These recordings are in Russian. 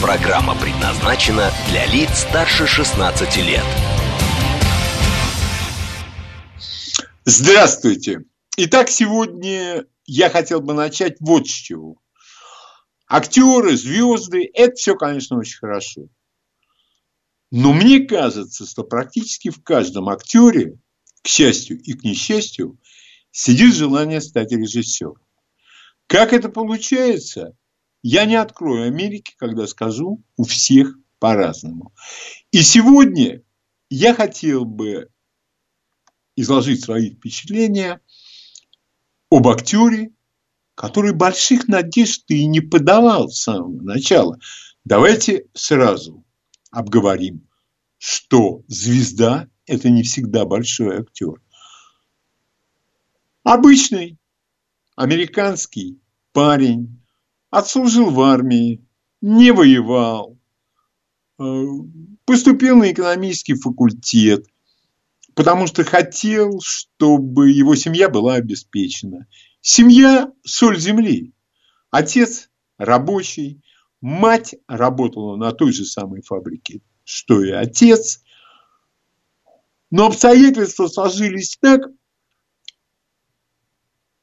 Программа предназначена для лиц старше 16 лет. Здравствуйте. Итак, сегодня я хотел бы начать вот с чего. Актеры, звезды – это все, конечно, очень хорошо. Но мне кажется, что практически в каждом актере, к счастью и к несчастью, сидит желание стать режиссером. Как это получается, я не открою Америки, когда скажу, у всех по-разному. И сегодня я хотел бы изложить свои впечатления об актере, который больших надежд и не подавал с самого начала. Давайте сразу обговорим, что звезда – это не всегда большой актер. Обычный американский парень отслужил в армии, не воевал, э, поступил на экономический факультет, потому что хотел, чтобы его семья была обеспечена. Семья – соль земли. Отец – рабочий, мать работала на той же самой фабрике, что и отец. Но обстоятельства сложились так,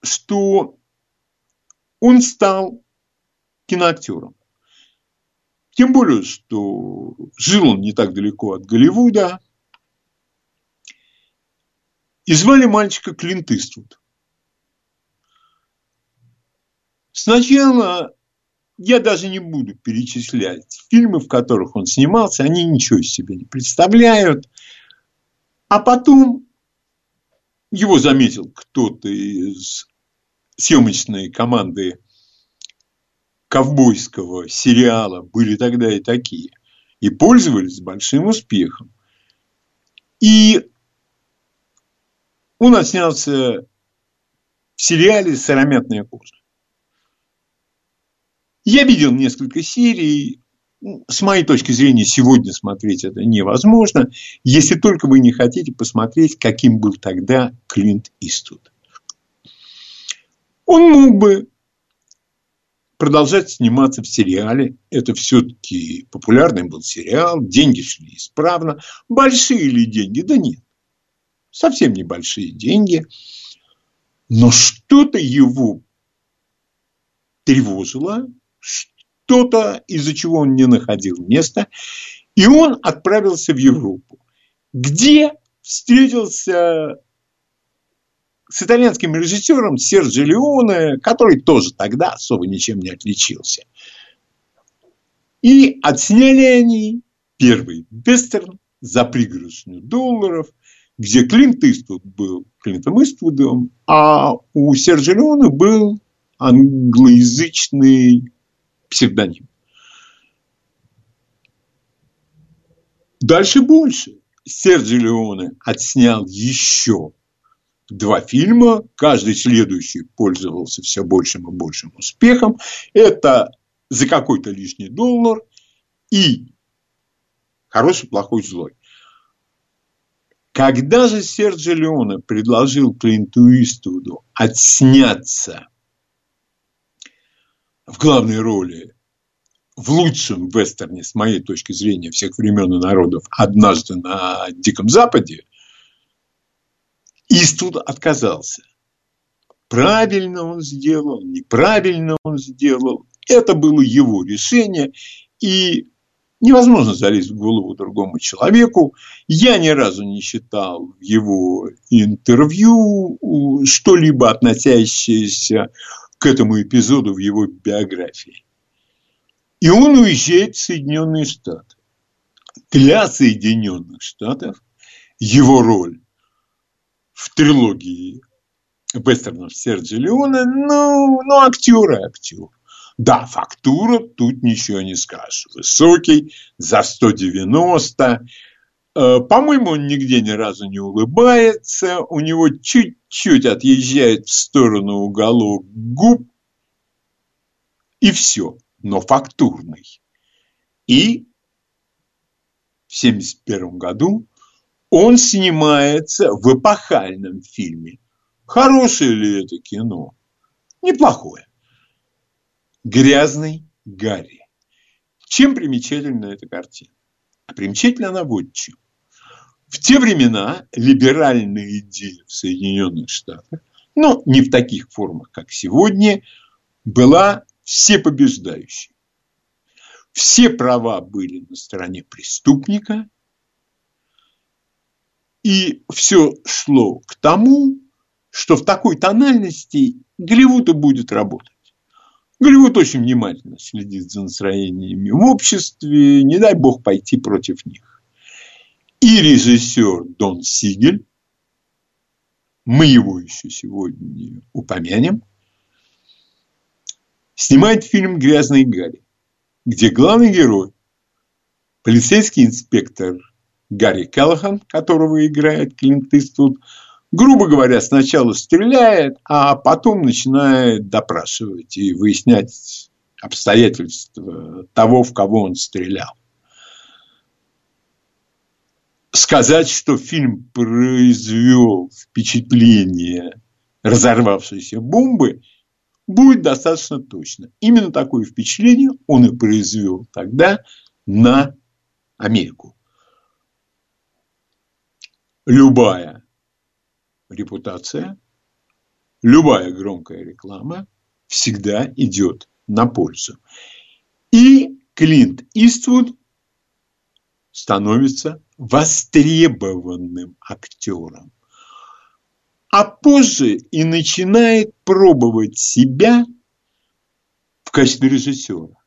что он стал киноактером. Тем более, что жил он не так далеко от Голливуда. И звали мальчика Клинт Иствуд. Сначала я даже не буду перечислять фильмы, в которых он снимался, они ничего из себя не представляют. А потом его заметил кто-то из съемочной команды ковбойского сериала были тогда и такие. И пользовались большим успехом. И он отснялся в сериале «Сыромятная кожа». Я видел несколько серий. С моей точки зрения, сегодня смотреть это невозможно, если только вы не хотите посмотреть, каким был тогда Клинт Иствуд. Он мог бы продолжать сниматься в сериале. Это все-таки популярный был сериал, деньги шли исправно. Большие ли деньги? Да нет. Совсем небольшие деньги. Но что-то его тревожило, что-то, из-за чего он не находил места, и он отправился в Европу, где встретился с итальянским режиссером Серджи Леоне, который тоже тогда особо ничем не отличился. И отсняли они первый вестерн за пригоршню долларов, где Клинт Иствуд был Клинтом Иствудом, а у Серджи Леоне был англоязычный псевдоним. Дальше больше. Серджио Леоне отснял еще два фильма, каждый следующий пользовался все большим и большим успехом. Это за какой-то лишний доллар и хороший, плохой, злой. Когда же Серджио Леоне предложил Клинту Иствуду отсняться в главной роли в лучшем вестерне, с моей точки зрения, всех времен и народов, однажды на Диком Западе, Иствуд отказался. Правильно он сделал, неправильно он сделал. Это было его решение. И невозможно залезть в голову другому человеку. Я ни разу не читал его интервью что-либо относящееся к этому эпизоду в его биографии. И он уезжает в Соединенные Штаты. Для Соединенных Штатов его роль в трилогии вестернов Серджи Леоне, ну, ну, актер и актер. Да, фактура, тут ничего не скажешь. Высокий, за 190. Э, по-моему, он нигде ни разу не улыбается. У него чуть-чуть отъезжает в сторону уголок губ. И все. Но фактурный. И в 1971 году он снимается в эпохальном фильме. Хорошее ли это кино? Неплохое. Грязный Гарри. Чем примечательна эта картина? А примечательна она вот чем. В те времена либеральные идеи в Соединенных Штатах, но не в таких формах, как сегодня, была всепобеждающей. Все права были на стороне преступника, и все шло к тому, что в такой тональности Голливуд и будет работать. Голливуд очень внимательно следит за настроениями в обществе, не дай бог пойти против них. И режиссер Дон Сигель, мы его еще сегодня упомянем, снимает фильм «Грязный Гарри», где главный герой, полицейский инспектор Гарри Келлахан, которого играет Клинт Иствуд, грубо говоря, сначала стреляет, а потом начинает допрашивать и выяснять обстоятельства того, в кого он стрелял. Сказать, что фильм произвел впечатление разорвавшейся бомбы, будет достаточно точно. Именно такое впечатление он и произвел тогда на Америку. Любая репутация, любая громкая реклама всегда идет на пользу. И Клинт Иствуд становится востребованным актером. А позже и начинает пробовать себя в качестве режиссера.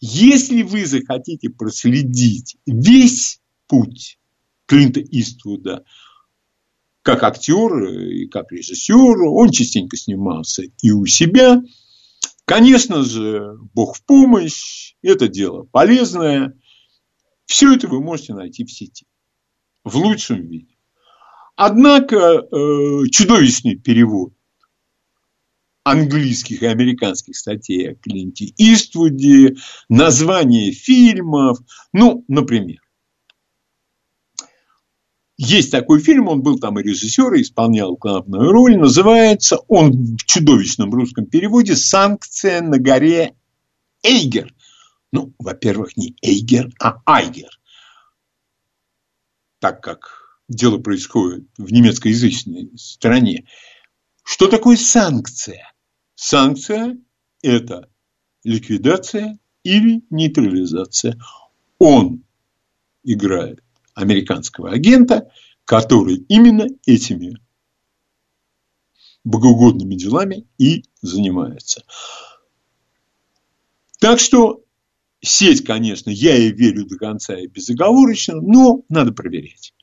Если вы захотите проследить весь путь Клинта Иствуда – как актер и как режиссер, он частенько снимался и у себя. Конечно же, Бог в помощь, это дело полезное. Все это вы можете найти в сети, в лучшем виде. Однако э, чудовищный перевод английских и американских статей о Клинте Иствуде, название фильмов, ну, например, есть такой фильм, он был там и режиссер, и исполнял главную роль. Называется он в чудовищном русском переводе «Санкция на горе Эйгер». Ну, во-первых, не Эйгер, а Айгер. Так как дело происходит в немецкоязычной стране. Что такое санкция? Санкция – это ликвидация или нейтрализация. Он играет американского агента, который именно этими богоугодными делами и занимается. Так что сеть, конечно, я ей верю до конца и безоговорочно, но надо проверять.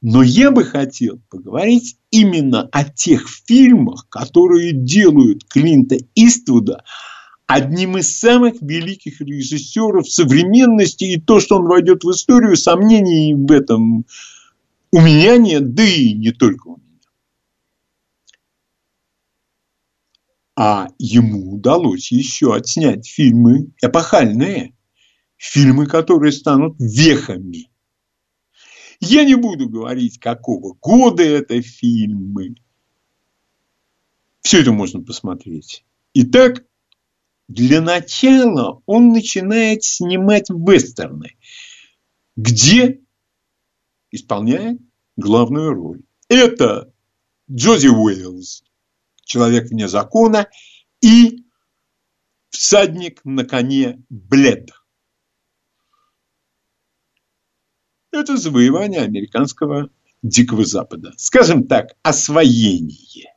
Но я бы хотел поговорить именно о тех фильмах, которые делают Клинта Иствуда одним из самых великих режиссеров современности, и то, что он войдет в историю, сомнений в этом у меня нет, да и не только у меня. А ему удалось еще отснять фильмы эпохальные, фильмы, которые станут вехами. Я не буду говорить, какого года это фильмы. Все это можно посмотреть. Итак, для начала он начинает снимать вестерны, где исполняет главную роль. Это Джози Уэйлз, человек вне закона, и всадник на коне Блед. Это завоевание американского Дикого Запада. Скажем так, освоение.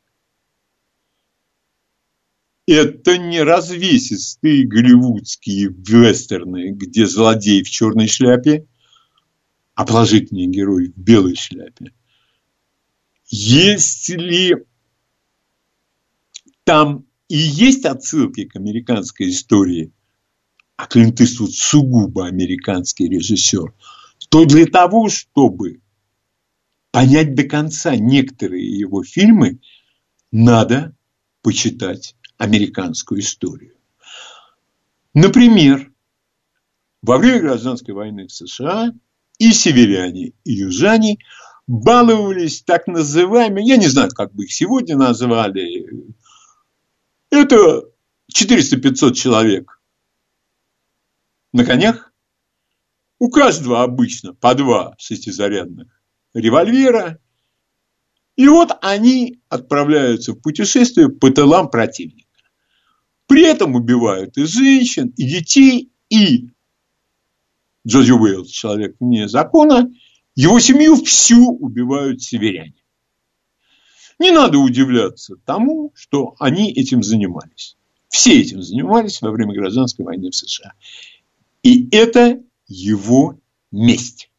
Это не развесистые голливудские вестерны, где злодей в черной шляпе, а положительный герой в белой шляпе. Если там и есть отсылки к американской истории, а Клинт Иствуд сугубо американский режиссер, то для того, чтобы понять до конца некоторые его фильмы, надо почитать американскую историю. Например, во время гражданской войны в США и северяне, и южане баловались так называемыми, я не знаю, как бы их сегодня назвали, это 400-500 человек на конях, у каждого обычно по два шестизарядных револьвера. И вот они отправляются в путешествие по тылам противника. При этом убивают и женщин, и детей, и Джози Уэйлс, человек вне закона, его семью всю убивают северяне. Не надо удивляться тому, что они этим занимались. Все этим занимались во время гражданской войны в США. И это его месть.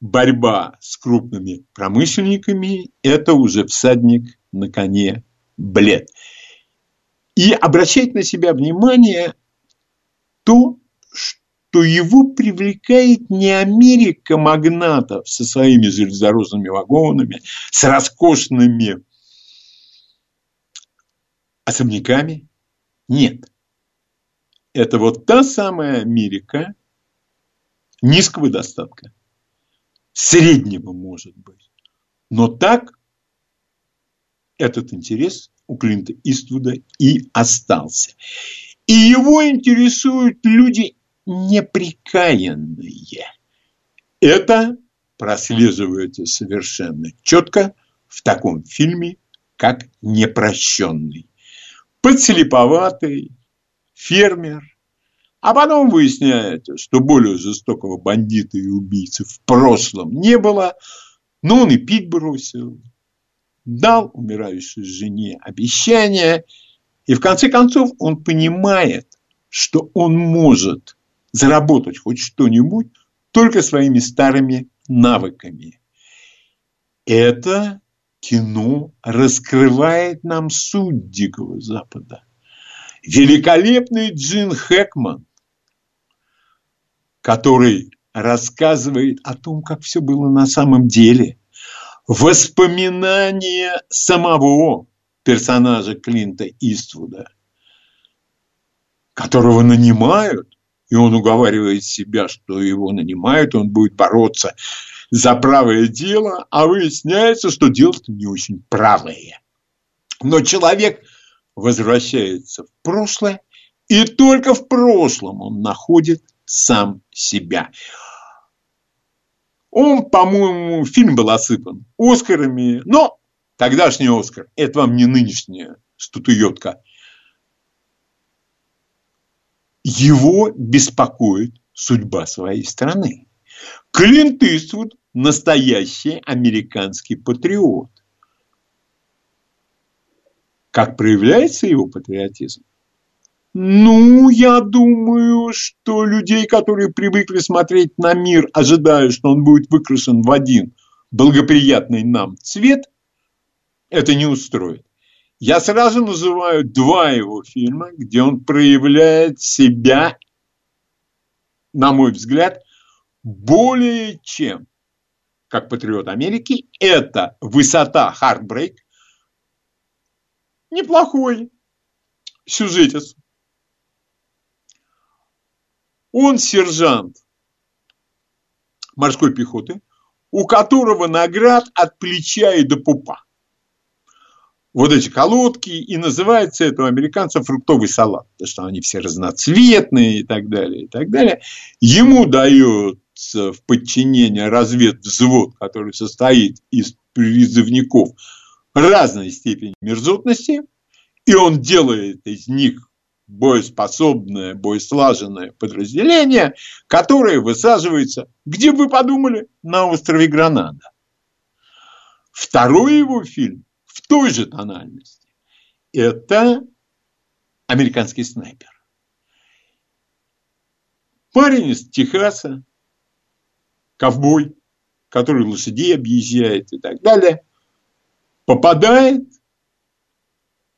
Борьба с крупными промышленниками – это уже всадник на коне блед. И обращать на себя внимание то, что его привлекает не Америка магнатов со своими железнодорожными вагонами, с роскошными особняками. Нет. Это вот та самая Америка низкого достатка. Среднего, может быть. Но так этот интерес у Клинта Иствуда и остался. И его интересуют люди неприкаянные. Это прослеживается совершенно четко в таком фильме, как «Непрощенный». Подслеповатый фермер, а потом выясняется, что более жестокого бандита и убийцы в прошлом не было, но он и пить бросил, дал умирающей жене обещание – и в конце концов он понимает, что он может заработать хоть что-нибудь только своими старыми навыками. Это кино раскрывает нам суть Дикого Запада. Великолепный Джин Хэкман, который рассказывает о том, как все было на самом деле. Воспоминания самого персонажа Клинта Иствуда, которого нанимают, и он уговаривает себя, что его нанимают, он будет бороться за правое дело, а выясняется, что дело-то не очень правое. Но человек возвращается в прошлое, и только в прошлом он находит сам себя. Он, по-моему, фильм был осыпан Оскарами, но Тогдашний Оскар. Это вам не нынешняя статуетка. Его беспокоит судьба своей страны. Клинт Иствуд – настоящий американский патриот. Как проявляется его патриотизм? Ну, я думаю, что людей, которые привыкли смотреть на мир, ожидая, что он будет выкрашен в один благоприятный нам цвет – это не устроит. Я сразу называю два его фильма, где он проявляет себя, на мой взгляд, более чем как патриот Америки. Это «Высота Хартбрейк». Неплохой сюжетец. Он сержант морской пехоты, у которого наград от плеча и до пупа вот эти колодки, и называется это у американцев фруктовый салат, потому что они все разноцветные и так далее, и так далее. Ему дается в подчинение разведвзвод, который состоит из призывников разной степени мерзотности, и он делает из них боеспособное, боеслаженное подразделение, которое высаживается, где вы подумали, на острове Гранада. Второй его фильм в той же тональности. Это американский снайпер. Парень из Техаса, ковбой, который лошадей объезжает и так далее, попадает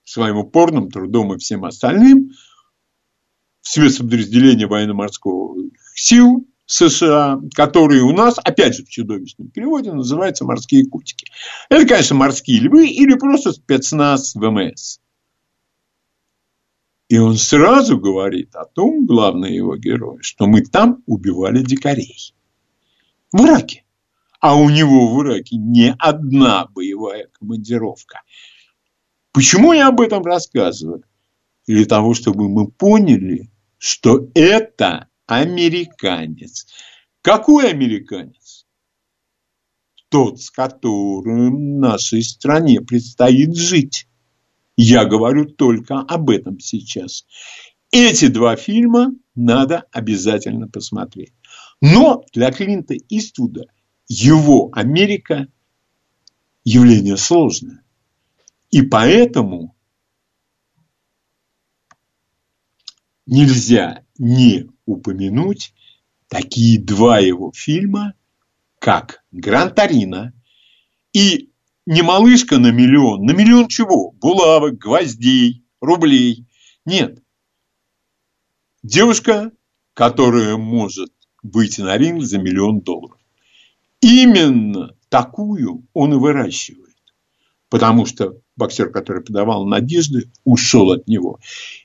своим упорным трудом и всем остальным в спецподразделение военно-морского сил США, которые у нас, опять же, в чудовищном переводе называются морские кутики. Это, конечно, морские львы или просто спецназ ВМС. И он сразу говорит о том, главный его герой, что мы там убивали дикарей. В Ираке. А у него в Ираке не одна боевая командировка. Почему я об этом рассказываю? Для того, чтобы мы поняли, что это американец. Какой американец? Тот, с которым нашей стране предстоит жить. Я говорю только об этом сейчас. Эти два фильма надо обязательно посмотреть. Но для Клинта Иствуда его Америка явление сложное. И поэтому нельзя не упомянуть такие два его фильма, как «Гран-Торино» и не малышка на миллион. На миллион чего? Булавок, гвоздей, рублей. Нет. Девушка, которая может выйти на ринг за миллион долларов. Именно такую он и выращивает. Потому что боксер, который подавал надежды, ушел от него.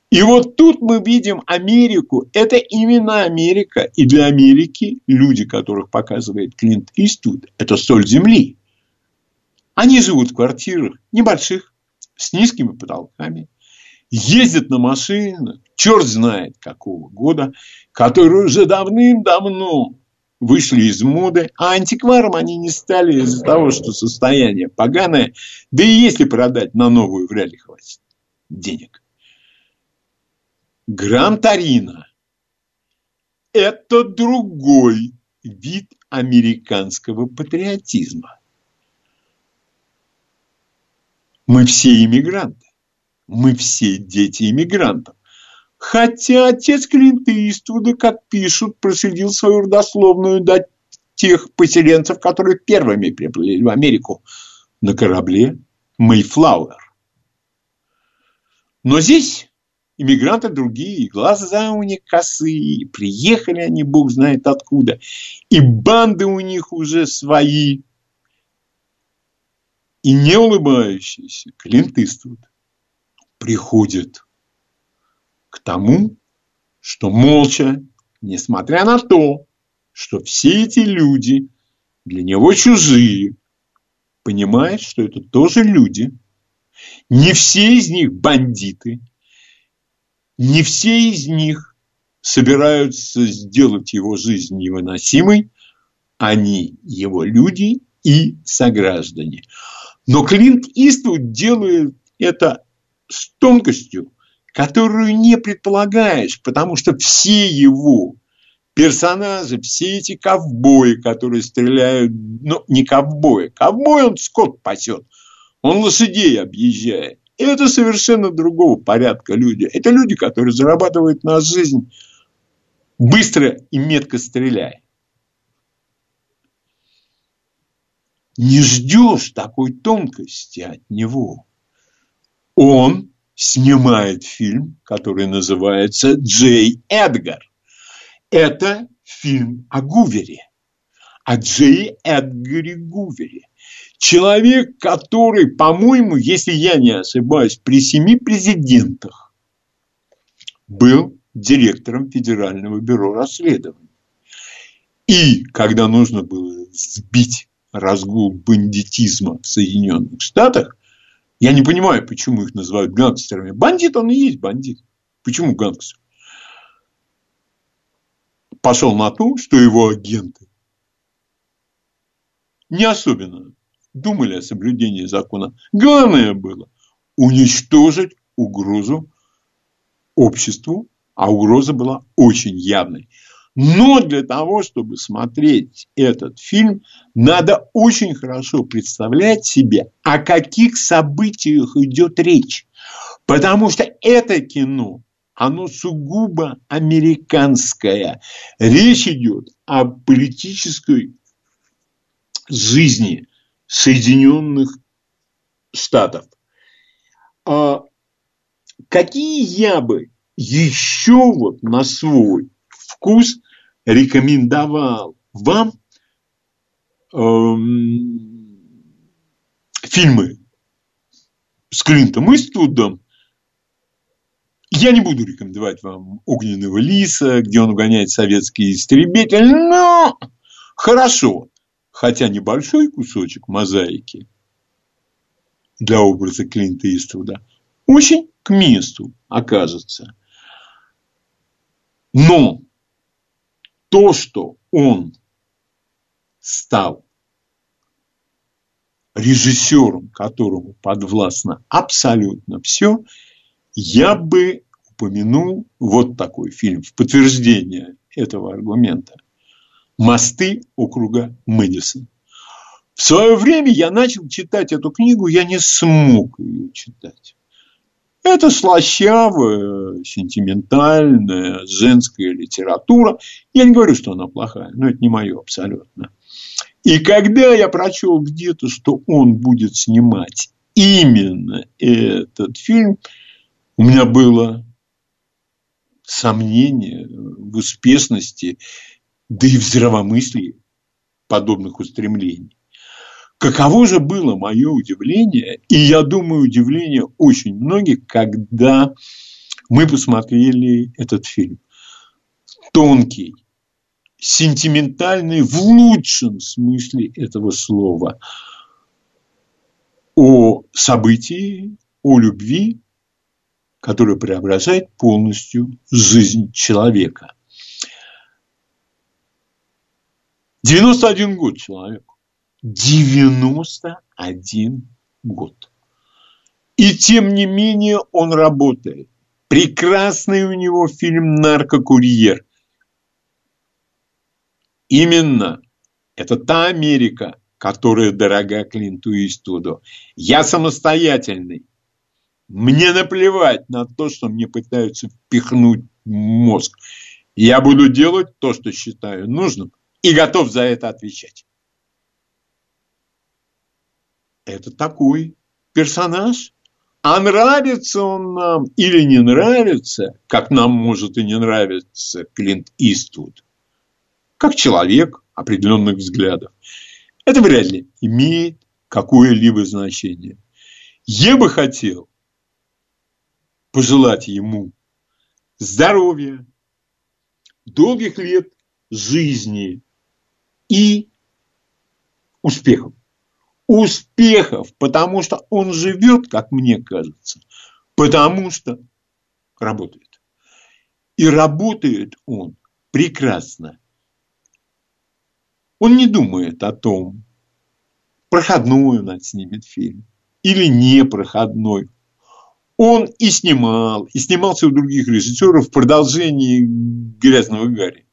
И вот тут мы видим Америку. Это именно Америка. И для Америки люди, которых показывает Клинт Иствуд, это соль земли. Они живут в квартирах небольших, с низкими потолками, ездят на машинах, черт знает какого года, которые уже давным-давно вышли из моды, а антикваром они не стали из-за того, что состояние поганое, да и если продать на новую, вряд ли хватит денег. Гран-Торино – это другой вид американского патриотизма. Мы все иммигранты. Мы все дети иммигрантов. Хотя отец Клинта Иствуда, как пишут, проследил свою родословную до тех поселенцев, которые первыми приплыли в Америку. На корабле Мейфлауэр. Но здесь иммигранты другие, глаза у них косые, приехали они бог знает откуда, и банды у них уже свои – и не улыбающийся Клинт Иствуд приходит к тому, что молча, несмотря на то, что все эти люди для него чужие, понимает, что это тоже люди. Не все из них бандиты, не все из них собираются сделать его жизнь невыносимой, они его люди и сограждане. Но Клинт Иствуд делает это с тонкостью, которую не предполагаешь, потому что все его персонажи, все эти ковбои, которые стреляют, ну, не ковбои, ковбой он скот пасет, он лошадей объезжает. И это совершенно другого порядка люди. Это люди, которые зарабатывают на жизнь быстро и метко стреляя. не ждешь такой тонкости от него. Он снимает фильм, который называется «Джей Эдгар». Это фильм о Гувере, о Джей Эдгаре Гувере. Человек, который, по-моему, если я не ошибаюсь, при семи президентах был директором Федерального бюро расследований. И когда нужно было сбить разгул бандитизма в Соединенных Штатах, я не понимаю, почему их называют гангстерами. Бандит он и есть бандит. Почему гангстер? Пошел на то, что его агенты не особенно думали о соблюдении закона. Главное было уничтожить угрозу обществу, а угроза была очень явной. Но для того, чтобы смотреть этот фильм, надо очень хорошо представлять себе, о каких событиях идет речь. Потому что это кино, оно сугубо американское. Речь идет о политической жизни Соединенных Штатов. А какие я бы еще вот на свой вкус рекомендовал вам эм, фильмы с Клинтом Иствудом. Я не буду рекомендовать вам «Огненного лиса», где он угоняет советский истребитель, но хорошо, хотя небольшой кусочек мозаики для образа Клинта Иствуда очень к месту окажется. Но то, что он стал режиссером, которому подвластно абсолютно все, я бы упомянул вот такой фильм в подтверждение этого аргумента. «Мосты округа Мэдисон». В свое время я начал читать эту книгу, я не смог ее читать. Это слащавая, сентиментальная, женская литература. Я не говорю, что она плохая, но это не мое абсолютно. И когда я прочел где-то, что он будет снимать именно этот фильм, у меня было сомнение в успешности, да и в здравомыслии подобных устремлений. Каково же было мое удивление, и я думаю, удивление очень многих, когда мы посмотрели этот фильм. Тонкий, сентиментальный в лучшем смысле этого слова о событии, о любви, которая преображает полностью жизнь человека. 91 год человеку. 91 год. И тем не менее он работает. Прекрасный у него фильм «Наркокурьер». Именно это та Америка, которая дорога Клинту Иствуду. Я самостоятельный. Мне наплевать на то, что мне пытаются впихнуть мозг. Я буду делать то, что считаю нужным, и готов за это отвечать это такой персонаж. А нравится он нам или не нравится, как нам может и не нравиться Клинт Иствуд, как человек определенных взглядов, это вряд ли имеет какое-либо значение. Я бы хотел пожелать ему здоровья, долгих лет жизни и успехов успехов, потому что он живет, как мне кажется, потому что работает. И работает он прекрасно. Он не думает о том, проходной он отснимет фильм или не проходной. Он и снимал, и снимался у других режиссеров в продолжении «Грязного Гарри».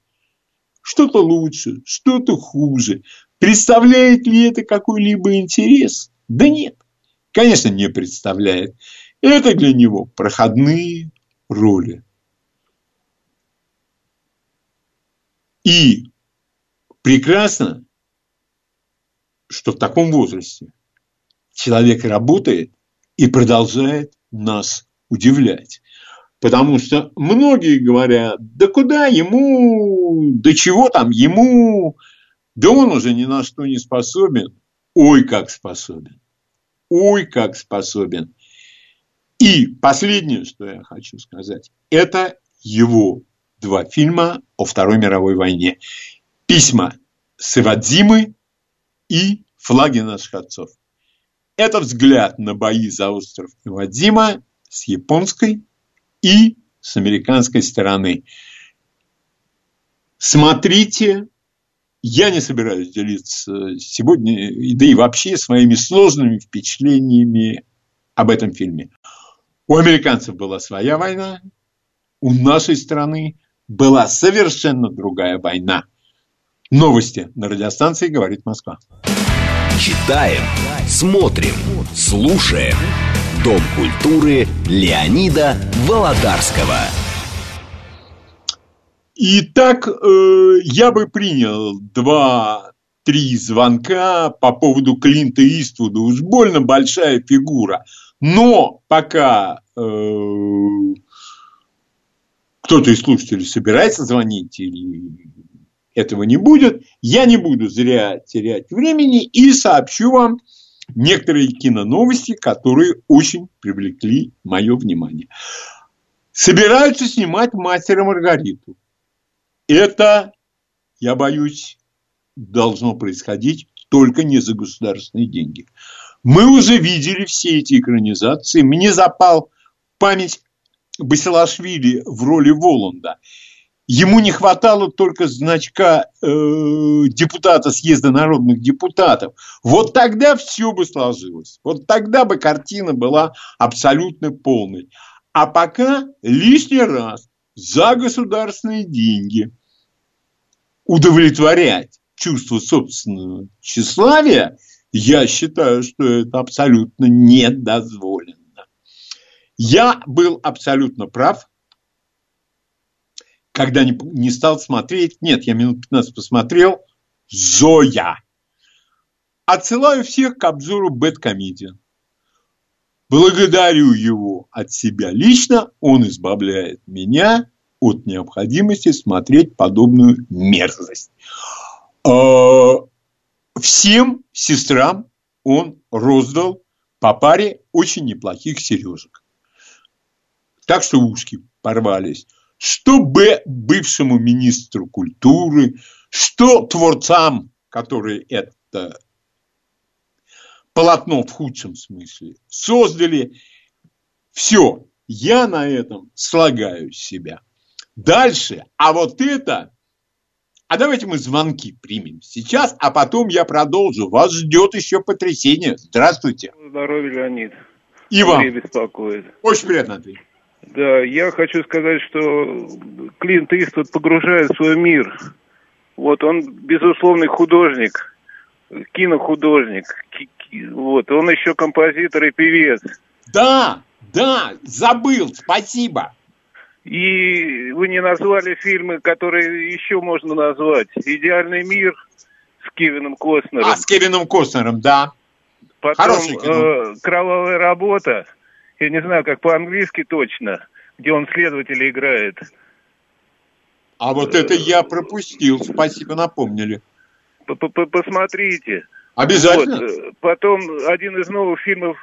Что-то лучше, что-то хуже. Представляет ли это какой-либо интерес? Да нет, конечно, не представляет. Это для него проходные роли. И прекрасно, что в таком возрасте человек работает и продолжает нас удивлять. Потому что многие говорят, да куда ему, да чего там ему, да он уже ни на что не способен. Ой, как способен. Ой, как способен. И последнее, что я хочу сказать, это его два фильма о Второй мировой войне. Письма Сывадзимы и Флаги наших отцов. Это взгляд на бои за остров Ивадзима с японской и с американской стороны. Смотрите я не собираюсь делиться сегодня, да и вообще своими сложными впечатлениями об этом фильме. У американцев была своя война, у нашей страны была совершенно другая война. Новости на радиостанции «Говорит Москва». Читаем, смотрим, слушаем. Дом культуры Леонида Володарского. Итак, э, я бы принял два-три звонка по поводу Клинта Иствуда. Уж больно большая фигура. Но пока э, кто-то из слушателей собирается звонить или этого не будет, я не буду зря терять времени и сообщу вам некоторые киноновости, которые очень привлекли мое внимание. Собираются снимать «Мастера Маргариту». Это, я боюсь, должно происходить только не за государственные деньги. Мы уже видели все эти экранизации. Мне запал память Басилашвили в роли Воланда. Ему не хватало только значка э, депутата съезда народных депутатов. Вот тогда все бы сложилось. Вот тогда бы картина была абсолютно полной. А пока лишний раз за государственные деньги удовлетворять чувство собственного тщеславия, я считаю, что это абсолютно недозволено. Я был абсолютно прав, когда не, не стал смотреть, нет, я минут 15 посмотрел, Зоя. Отсылаю всех к обзору Бэткомедиан. Благодарю его от себя лично, он избавляет меня от необходимости смотреть подобную мерзость. А, всем сестрам он роздал по паре очень неплохих сережек так что ушки порвались. Что Б бывшему министру культуры, что творцам, которые это полотно в худшем смысле создали. Все, я на этом слагаю себя. Дальше, а вот это, а давайте мы звонки примем сейчас, а потом я продолжу. Вас ждет еще потрясение. Здравствуйте. Здоровья, Леонид. И вам. беспокоит. Очень приятно, Андрей. Да, я хочу сказать, что Клинт Иствуд погружает в свой мир. Вот он безусловный художник, кинохудожник. Вот, он еще композитор и певец. Да, да, забыл, спасибо. И вы не назвали фильмы, которые еще можно назвать. «Идеальный мир» с Кевином Костнером. А, с Кевином Костнером, да. Потом э, «Кровавая работа» я не знаю, как по-английски точно, где он следователя играет. А вот это я пропустил, спасибо, напомнили. Посмотрите. Обязательно. Вот. Э, потом один из новых фильмов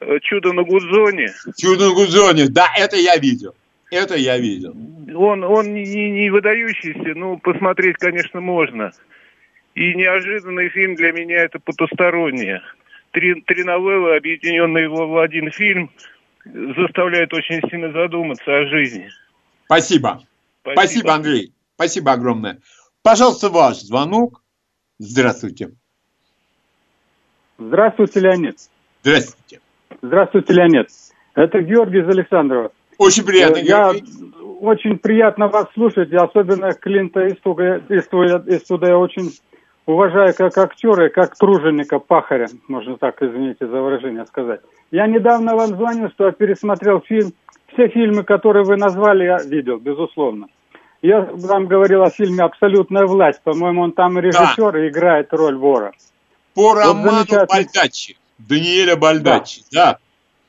э, «Чудо на Гудзоне». «Чудо на Гудзоне», да, это я видел. Это я видел. Он, он не, не выдающийся, ну, посмотреть, конечно, можно. И неожиданный фильм для меня это «Потустороннее» три, три новеллы, объединенные в один фильм, заставляют очень сильно задуматься о жизни. Спасибо. Спасибо, Спасибо Андрей. Спасибо огромное. Пожалуйста, ваш звонок. Здравствуйте. Здравствуйте, Леонид. Здравствуйте. Здравствуйте, Леонид. Это Георгий из Александрова. Очень приятно, э, Я очень приятно вас слушать, особенно Клинта Иствуда, Иствуда, Иствуда я очень уважаю как актера и как труженика, пахаря, можно так, извините за выражение сказать. Я недавно вам звонил, что я пересмотрел фильм. Все фильмы, которые вы назвали, я видел, безусловно. Я вам говорил о фильме «Абсолютная власть». По-моему, он там режиссер да. и играет роль вора. По вот роману Бальдачи. Даниэля Бальдачи, да. да.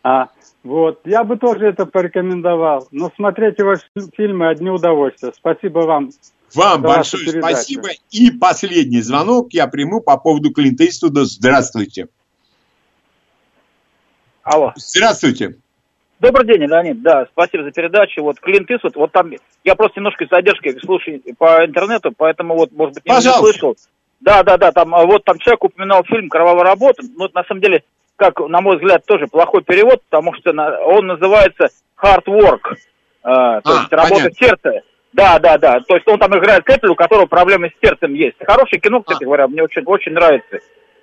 А, вот. Я бы тоже это порекомендовал. Но смотрите ваши фильмы одни удовольствия. Спасибо вам вам большое передачу. спасибо. И последний звонок я приму по поводу Клинта Иствуда. Здравствуйте. Алло. Здравствуйте. Добрый день, Леонид. Да, спасибо за передачу. Вот Клинт Иствуд, вот там, я просто немножко с задержкой слушаю по интернету, поэтому вот, может быть, не, не слышал. Да, да, да, там, вот там человек упоминал фильм «Кровавая работа». Ну, это, на самом деле, как, на мой взгляд, тоже плохой перевод, потому что он называется «Hard Work», э, то а, есть работа понятно. сердца. Да, да, да. То есть он там играет Кэппель, у которого проблемы с сердцем есть. Хорошее кино, кстати а. говоря, мне очень, очень нравится.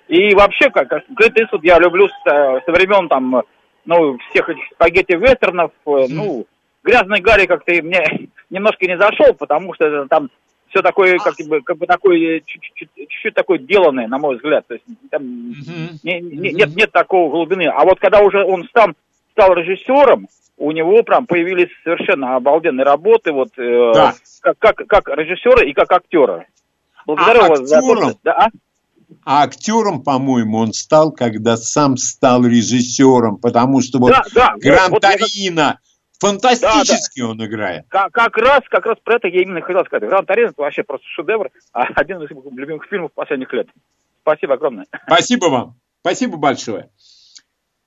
И вообще, как Клинт Иствуд я люблю с, э, со времен там, ну, всех этих спагетти-вестернов, mm. ну, грязный Гарри как-то мне немножко не зашел, потому что там все такое, как бы, как бы такое, чуть-чуть такое деланное, на мой взгляд. То есть там не, не, нет, нет такого глубины. А вот когда уже он сам стал режиссером, у него прям появились совершенно обалденные работы, вот э, как, как, как режиссера и как актера. Благодарю а вас актером, за то, да, а? А актером, по-моему, он стал, когда сам стал режиссером, потому что вот да, да, Гран вот, Торино, фантастически да, да. он играет. Как, как раз, как раз про это я именно хотел сказать. Гран Торино это вообще просто шедевр, а один из любимых фильмов последних лет. Спасибо огромное. Спасибо вам. Спасибо большое.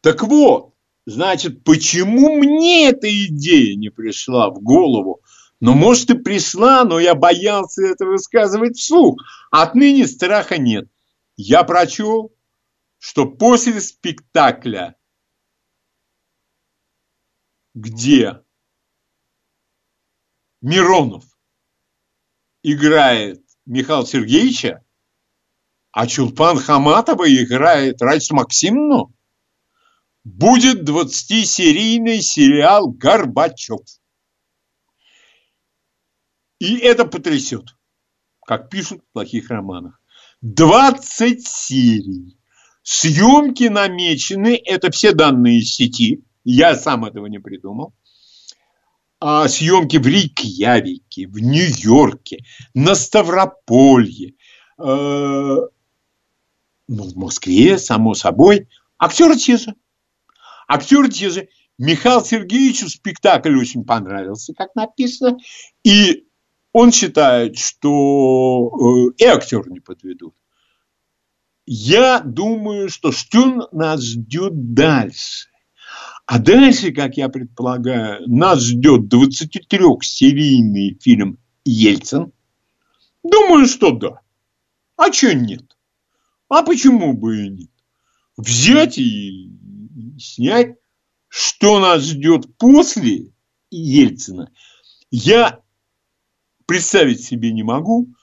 Так вот, значит, почему мне эта идея не пришла в голову? Ну, может, и пришла, но я боялся это высказывать вслух. Отныне страха нет. Я прочел, что после спектакля, где Миронов играет Михаила Сергеевича, а Чулпан Хаматова играет Раису Максимовну, будет 20-серийный сериал «Горбачев». И это потрясет, как пишут в плохих романах. 20 серий. Съемки намечены, это все данные сети, я сам этого не придумал. А съемки в Рейкьявике, в Нью-Йорке, на Ставрополье, э, ну, в Москве, само собой. Актеры те же. Актеры те же. Михаил Сергеевичу спектакль очень понравился, как написано. И он считает, что э, и актер не подведут. Я думаю, что что нас ждет дальше? А дальше, как я предполагаю, нас ждет 23-серийный фильм «Ельцин». Думаю, что да. А что нет? А почему бы и нет? Взять и снять, что нас ждет после Ельцина, я представить себе не могу,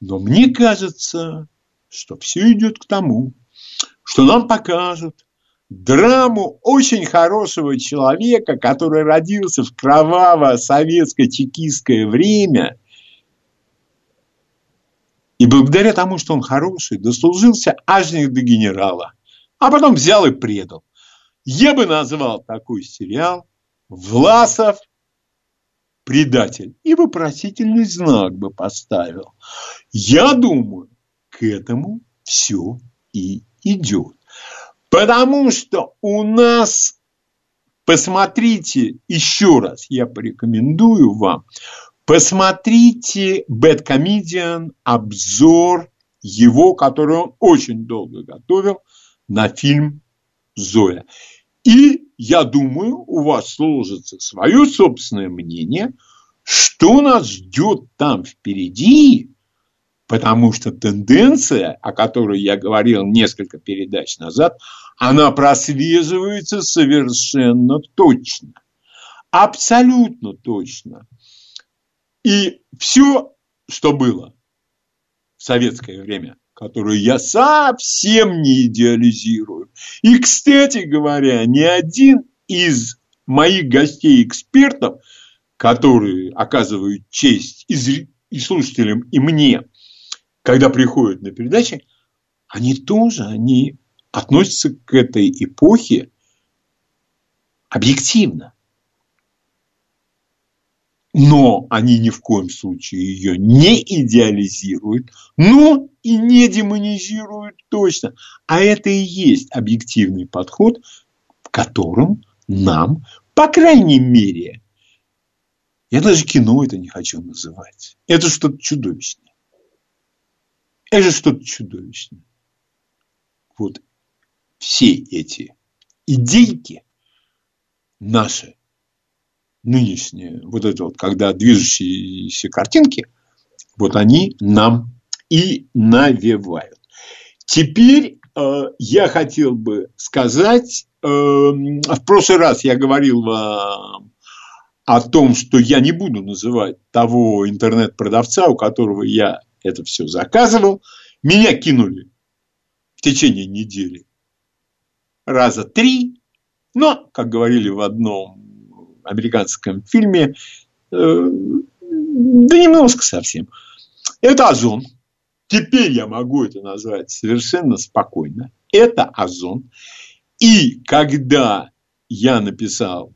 но мне кажется, что все идет к тому, что нам покажут драму очень хорошего человека, который родился в кроваво-советско-чекистское время и благодаря тому, что он хороший, дослужился аж до генерала, а потом взял и предал. Я бы назвал такой сериал «Власов предатель. И вопросительный знак бы поставил. Я думаю, к этому все и идет. Потому что у нас, посмотрите еще раз, я порекомендую вам, посмотрите Bad Comedian, обзор его, который он очень долго готовил на фильм «Зоя». И я думаю, у вас сложится свое собственное мнение, что нас ждет там впереди, потому что тенденция, о которой я говорил несколько передач назад, она прослеживается совершенно точно. Абсолютно точно. И все, что было в советское время, которую я совсем не идеализирую. И, кстати говоря, ни один из моих гостей-экспертов, которые оказывают честь и слушателям, и мне, когда приходят на передачи, они тоже, они относятся к этой эпохе объективно но они ни в коем случае ее не идеализируют, но и не демонизируют точно. А это и есть объективный подход, в котором нам, по крайней мере, я даже кино это не хочу называть. Это что-то чудовищное. Это что-то чудовищное. Вот все эти идейки наши нынешние, вот это вот, когда движущиеся картинки, вот они нам и навевают. Теперь э, я хотел бы сказать, э, в прошлый раз я говорил вам о том, что я не буду называть того интернет-продавца, у которого я это все заказывал. Меня кинули в течение недели раза три, но, как говорили в одном американском фильме, э, да немножко совсем. Это озон. Теперь я могу это назвать совершенно спокойно. Это озон. И когда я написал,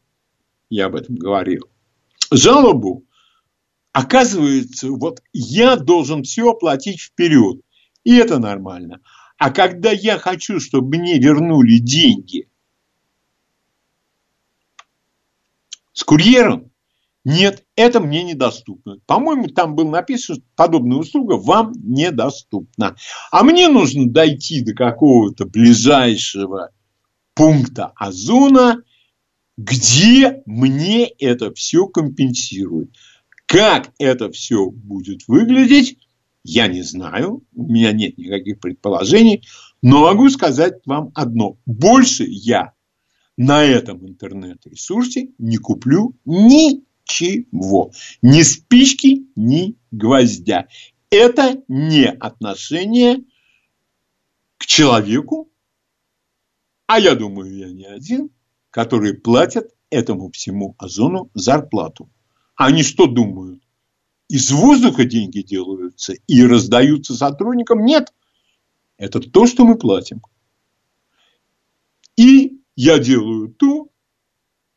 я об этом говорил, жалобу, оказывается, вот я должен все оплатить вперед. И это нормально. А когда я хочу, чтобы мне вернули деньги с курьером, нет, это мне недоступно. По-моему, там было написано, что подобная услуга вам недоступна. А мне нужно дойти до какого-то ближайшего пункта Озона, где мне это все компенсируют. Как это все будет выглядеть, я не знаю, у меня нет никаких предположений, но могу сказать вам одно. Больше я на этом интернет-ресурсе не куплю ничего. Ни спички, ни гвоздя. Это не отношение к человеку, а я думаю, я не один, которые платят этому всему озону зарплату. Они что думают? Из воздуха деньги делаются и раздаются сотрудникам? Нет. Это то, что мы платим. И я делаю то,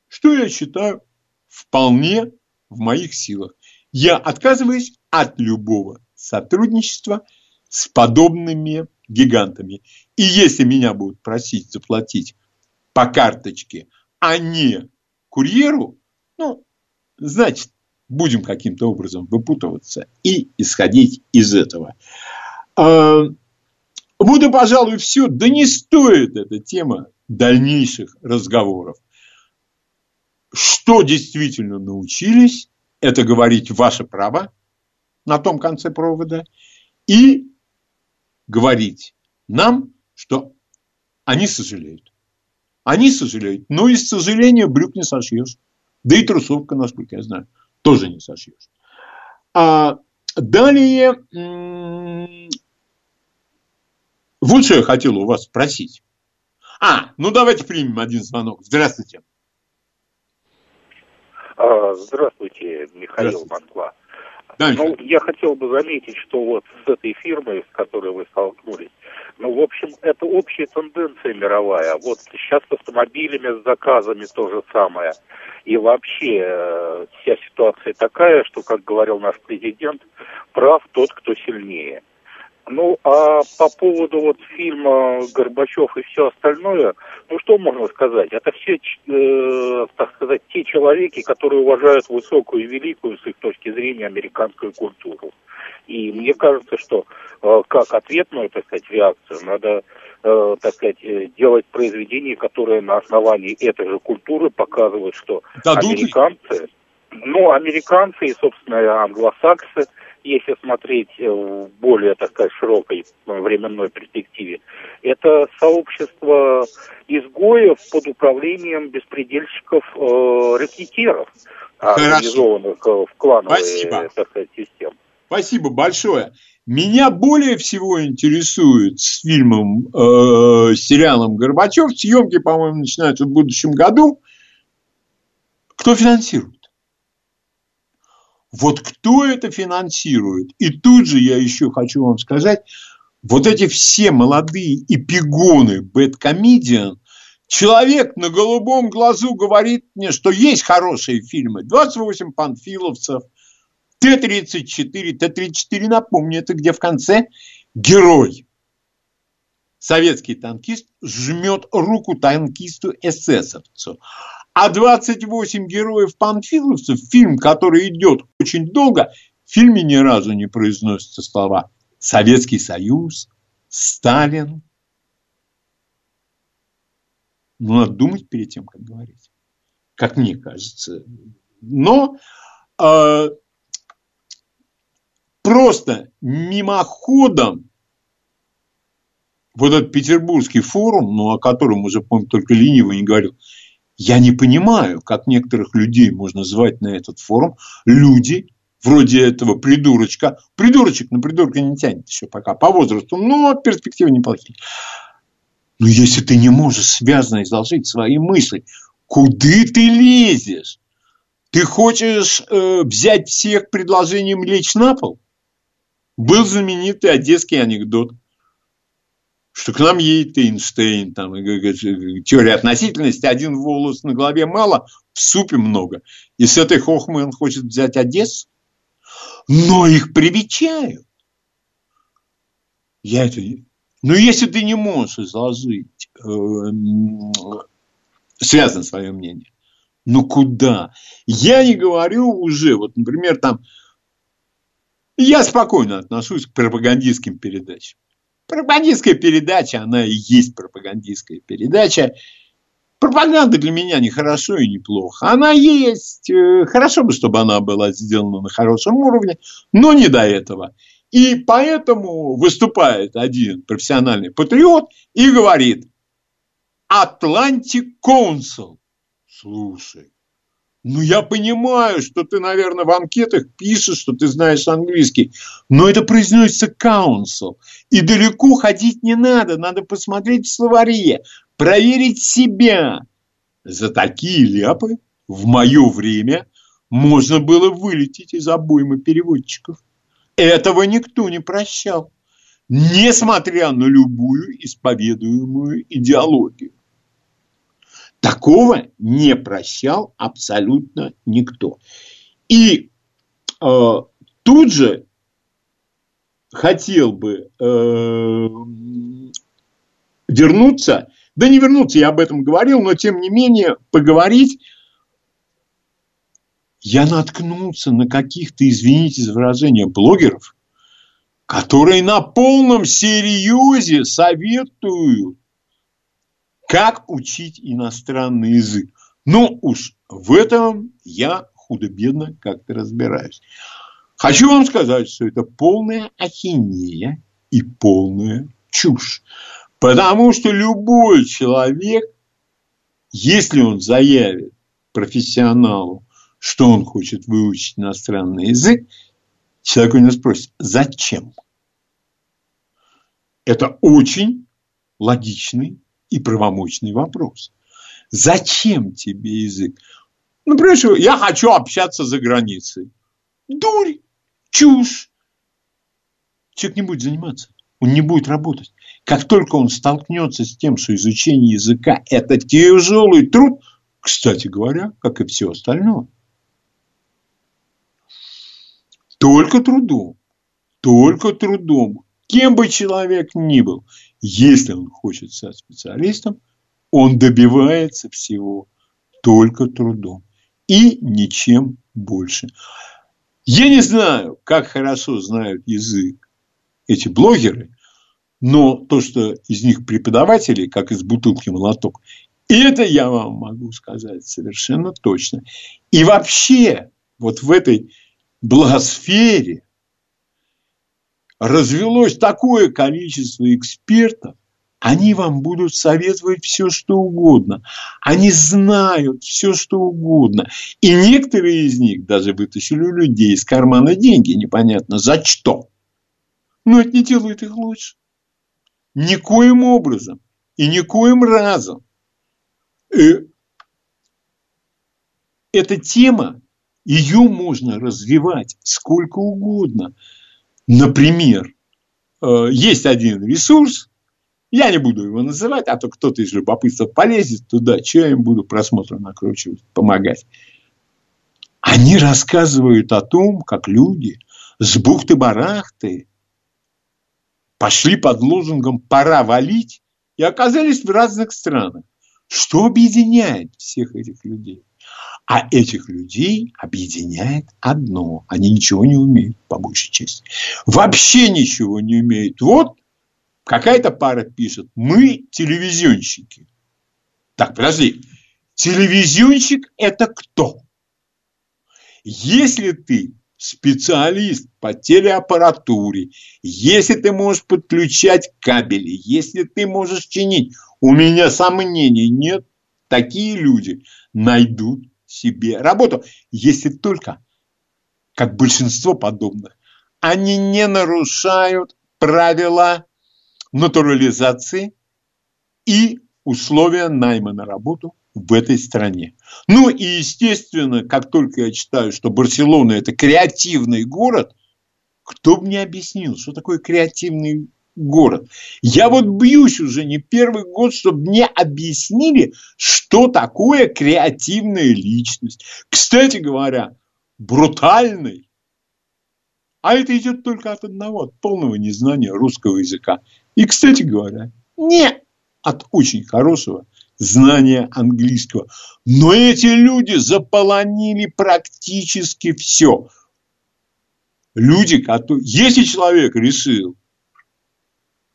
что я считаю вполне в моих силах. Я отказываюсь от любого сотрудничества с подобными гигантами. И если меня будут просить заплатить по карточке, а не курьеру, значит, будем каким-то образом выпутываться и исходить из этого. А, вот и, пожалуй, все. Да не стоит эта тема дальнейших разговоров. Что действительно научились, это говорить ваше право на том конце провода и говорить нам, что они сожалеют. Они сожалеют. Но из сожаления брюк не сошьешь. Да и трусовка, насколько я знаю, тоже не сошьешь. А далее, вот что я хотел у вас спросить. А, ну давайте примем один звонок. Здравствуйте. А, здравствуйте, Михаил Здравствуйте. Москва. Да, ну, я хотел бы заметить, что вот с этой фирмой, с которой вы столкнулись, ну, в общем, это общая тенденция мировая. Вот сейчас с автомобилями, с заказами то же самое. И вообще э, вся ситуация такая, что, как говорил наш президент, прав тот, кто сильнее. Ну, а по поводу вот фильма Горбачев и все остальное, ну что можно сказать? Это все, э, так сказать, те человеки, которые уважают высокую и великую, с их точки зрения, американскую культуру. И мне кажется, что э, как ответную, так сказать, реакцию надо, э, так сказать, э, делать произведения, которые на основании этой же культуры показывают, что Дадут американцы, ну, американцы и, собственно, англосаксы, если смотреть в более, так сказать, широкой временной перспективе, это сообщество изгоев под управлением беспредельщиков ракетиров, организованных в клановые, Спасибо. так сказать, системы. Спасибо большое. Меня более всего интересует с фильмом, э, сериалом Горбачев. Съемки, по-моему, начинаются в будущем году. Кто финансирует? Вот кто это финансирует? И тут же я еще хочу вам сказать, вот эти все молодые эпигоны бэткомедиан, человек на голубом глазу говорит мне, что есть хорошие фильмы. 28 панфиловцев – Т-34, Т-34, напомню, это где в конце герой. Советский танкист жмет руку танкисту эсэсовцу. А 28 героев-панфиловцев, фильм, который идет очень долго, в фильме ни разу не произносятся слова Советский Союз, Сталин. Ну, надо думать перед тем, как говорить. Как мне кажется. Но э, просто мимоходом вот этот петербургский форум, ну, о котором уже, помню, только лениво не говорил, я не понимаю, как некоторых людей можно звать на этот форум. Люди, вроде этого придурочка. Придурочек на придурка не тянет еще пока по возрасту, но перспективы неплохие. Но если ты не можешь связно изложить свои мысли, куда ты лезешь? Ты хочешь э, взять всех предложением лечь на пол? Был знаменитый одесский анекдот, что к нам едет Эйнштейн, там, теория относительности, один волос на голове мало, в супе много. И с этой хохмой он хочет взять Одессу. Но их привечают. Я это... Но если ты не можешь изложить, э, связано свое мнение, ну куда? Я не говорю уже, вот, например, там, я спокойно отношусь к пропагандистским передачам. Пропагандистская передача, она и есть пропагандистская передача. Пропаганда для меня не хорошо и не плохо. Она есть. Э, хорошо бы, чтобы она была сделана на хорошем уровне, но не до этого. И поэтому выступает один профессиональный патриот и говорит Atlantic Council. Слушай, ну я понимаю, что ты, наверное, в анкетах пишешь, что ты знаешь английский, но это произносится council. И далеко ходить не надо, надо посмотреть в словаре, проверить себя. За такие ляпы в мое время можно было вылететь из обоймы переводчиков. Этого никто не прощал, несмотря на любую исповедуемую идеологию. Такого не прощал абсолютно никто. И э, тут же хотел бы э, вернуться, да не вернуться, я об этом говорил, но тем не менее поговорить я наткнулся на каких-то, извините за выражение, блогеров, которые на полном серьезе советуют, как учить иностранный язык. Ну уж в этом я худо-бедно как-то разбираюсь. Хочу вам сказать, что это полная ахинея и полная чушь. Потому что любой человек, если он заявит профессионалу, что он хочет выучить иностранный язык, человек у него спросит, зачем? Это очень логичный и правомочный вопрос. Зачем тебе язык? Ну, прежде я хочу общаться за границей. Дурь, чушь. Человек не будет заниматься, он не будет работать. Как только он столкнется с тем, что изучение языка – это тяжелый труд, кстати говоря, как и все остальное, только трудом. Только трудом. Кем бы человек ни был, если он хочет стать специалистом, он добивается всего только трудом. И ничем больше. Я не знаю, как хорошо знают язык эти блогеры, но то, что из них преподаватели, как из бутылки молоток, это я вам могу сказать совершенно точно. И вообще, вот в этой благосфере развелось такое количество экспертов, они вам будут советовать все, что угодно. Они знают все, что угодно. И некоторые из них даже вытащили у людей из кармана деньги, непонятно за что. Но это не делает их лучше. Никоим образом и никоим разом. И э, эта тема ее можно развивать сколько угодно. Например, э, есть один ресурс, я не буду его называть, а то кто-то из любопытства полезет туда, что я им буду просмотром накручивать, помогать. Они рассказывают о том, как люди с бухты-барахты пошли под лозунгом «пора валить» и оказались в разных странах. Что объединяет всех этих людей? А этих людей объединяет одно. Они ничего не умеют, по большей части. Вообще ничего не умеют. Вот какая-то пара пишет, мы телевизионщики. Так, подожди. Телевизионщик – это кто? Если ты специалист по телеаппаратуре, если ты можешь подключать кабели, если ты можешь чинить, у меня сомнений нет, такие люди найдут себе работу, если только, как большинство подобных, они не нарушают правила натурализации и условия найма на работу в этой стране. Ну и, естественно, как только я читаю, что Барселона – это креативный город, кто бы мне объяснил, что такое креативный город. Я вот бьюсь уже не первый год, чтобы мне объяснили, что такое креативная личность. Кстати говоря, брутальный. А это идет только от одного, от полного незнания русского языка. И, кстати говоря, не от очень хорошего знания английского. Но эти люди заполонили практически все. Люди, которые... Если человек решил,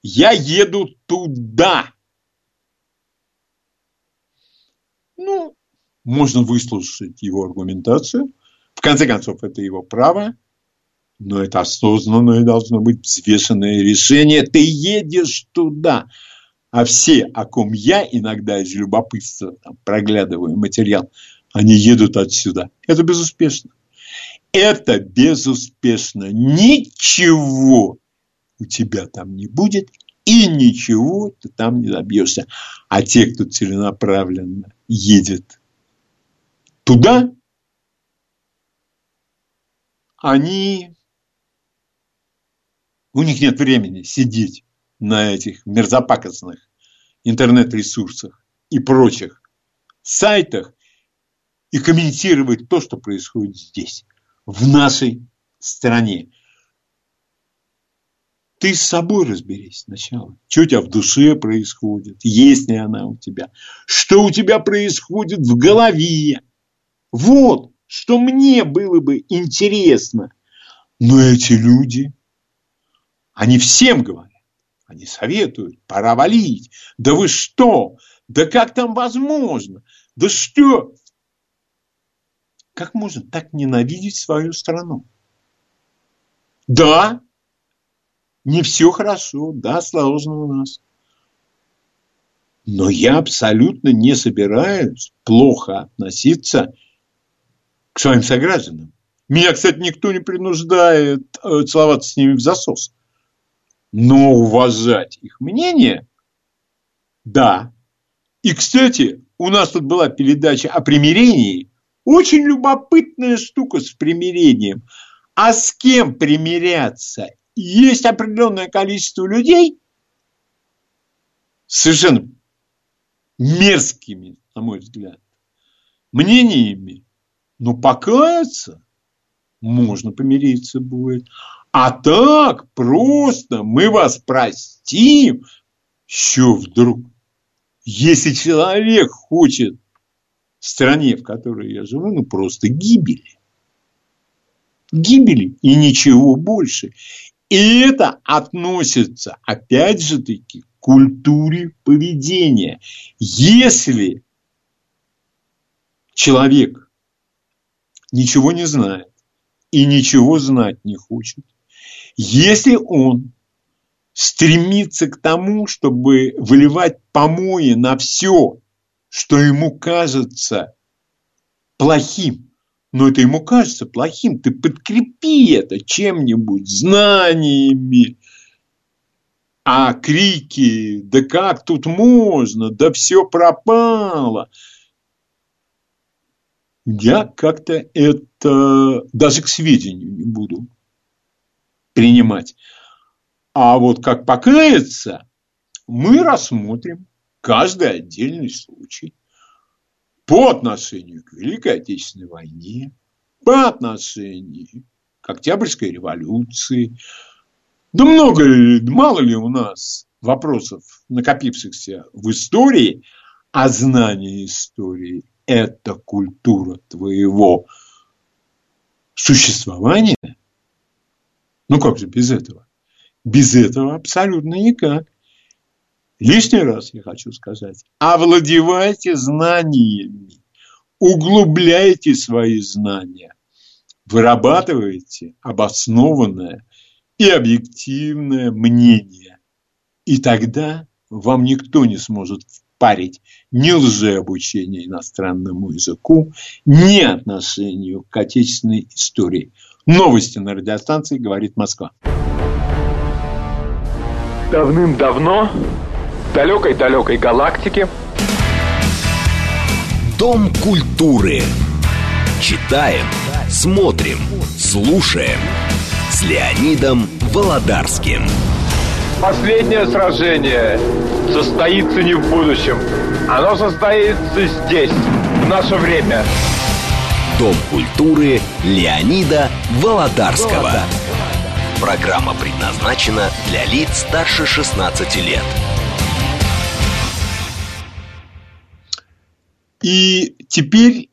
я еду туда, ну, можно выслушать его аргументацию. В конце концов, это его право. Но это осознанное должно быть взвешенное решение. Ты едешь туда. А все, о ком я иногда из любопытства там, проглядываю материал, они едут отсюда. Это безуспешно. Это безуспешно. Ничего у тебя там не будет, и ничего ты там не добьешься. А те, кто целенаправленно едет туда, они у них нет времени сидеть на этих мерзопакостных интернет-ресурсах и прочих сайтах и комментировать то, что происходит здесь, в нашей стране. Ты с собой разберись сначала. Что у тебя в душе происходит? Есть ли она у тебя? Что у тебя происходит в голове? Вот, что мне было бы интересно. Но эти люди, они всем говорят. Они советуют, пора валить. Да вы что? Да как там возможно? Да что? Как можно так ненавидеть свою страну? Да, не все хорошо, да, сложно у нас. Но я абсолютно не собираюсь плохо относиться к своим согражданам. Меня, кстати, никто не принуждает э, целоваться с ними в засос. Но уважать их мнение, да. И, кстати, у нас тут была передача о примирении. Очень любопытная штука с примирением. А с кем примиряться? Есть определенное количество людей, совершенно мерзкими, на мой взгляд, мнениями, но покаяться можно помириться будет. А так просто мы вас простим. Что вдруг? Если человек хочет в стране, в которой я живу, ну просто гибели. Гибели и ничего больше. И это относится, опять же таки, к культуре поведения. Если человек ничего не знает и ничего знать не хочет, если он стремится к тому, чтобы выливать помои на все, что ему кажется плохим, но это ему кажется плохим, ты подкрепи это чем-нибудь, знаниями, а крики, да как тут можно, да все пропало. Я как-то это даже к сведению не буду принимать. А вот как покаяться, мы рассмотрим каждый отдельный случай по отношению к Великой Отечественной войне, по отношению к Октябрьской революции. Да много ли, мало ли у нас вопросов, накопившихся в истории, а знание истории – это культура твоего существования – ну как же без этого? Без этого абсолютно никак. Лишний раз я хочу сказать, овладевайте знаниями, углубляйте свои знания, вырабатывайте обоснованное и объективное мнение. И тогда вам никто не сможет впарить ни лжеобучение иностранному языку, ни отношению к отечественной истории – Новости на радиостанции «Говорит Москва». Давным-давно далекой-далекой галактике Дом культуры. Читаем, смотрим, слушаем с Леонидом Володарским. Последнее сражение состоится не в будущем. Оно состоится здесь, в наше время. Дом культуры Леонида Володарского. Программа предназначена для лиц старше 16 лет. И теперь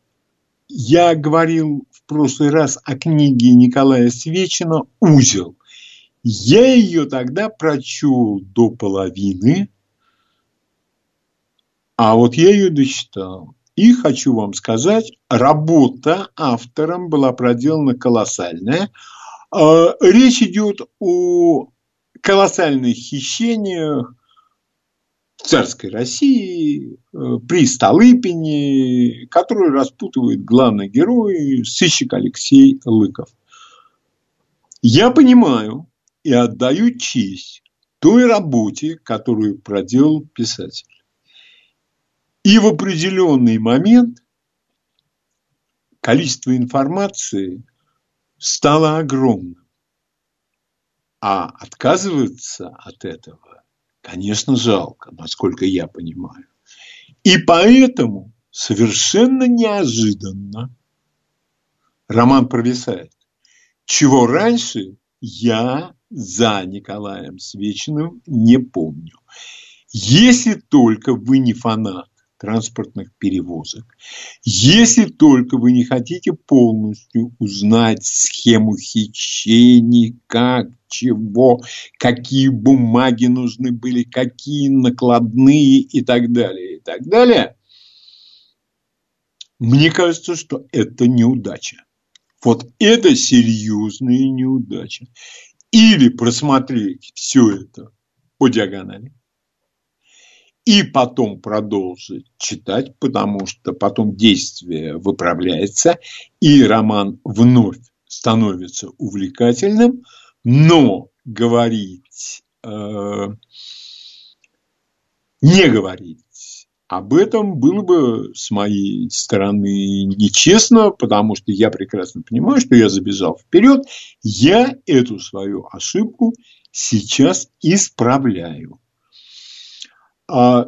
я говорил в прошлый раз о книге Николая Свечина «Узел». Я ее тогда прочел до половины, а вот я ее дочитал. И хочу вам сказать, работа автором была проделана колоссальная. А, речь идет о колоссальных хищениях царской России э, при Столыпине, который распутывает главный герой, сыщик Алексей Лыков. Я понимаю и отдаю честь той работе, которую проделал писатель. И в определенный момент количество информации стало огромным. А отказываться от этого, конечно, жалко, насколько я понимаю. И поэтому совершенно неожиданно роман провисает. Чего раньше я за Николаем Свечиным не помню. Если только вы не фанат транспортных перевозок. Если только вы не хотите полностью узнать схему хищений, как, чего, какие бумаги нужны были, какие накладные и так далее, и так далее, мне кажется, что это неудача. Вот это серьезная неудача. Или просмотреть все это по диагонали, и потом продолжить читать, потому что потом действие выправляется, и роман вновь становится увлекательным, но говорить, э, не говорить об этом было бы с моей стороны нечестно, потому что я прекрасно понимаю, что я забежал вперед, я эту свою ошибку сейчас исправляю. А,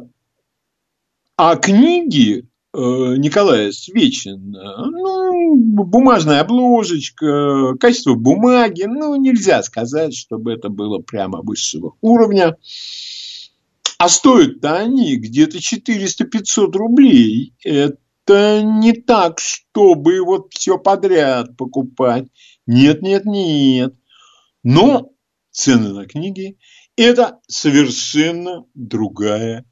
а книги э, Николая Свечина, ну, бумажная обложечка, качество бумаги, ну, нельзя сказать, чтобы это было прямо высшего уровня. А стоят-то они где-то 400-500 рублей. Это не так, чтобы вот все подряд покупать. Нет, нет, нет. Но цены на книги это совершенно другая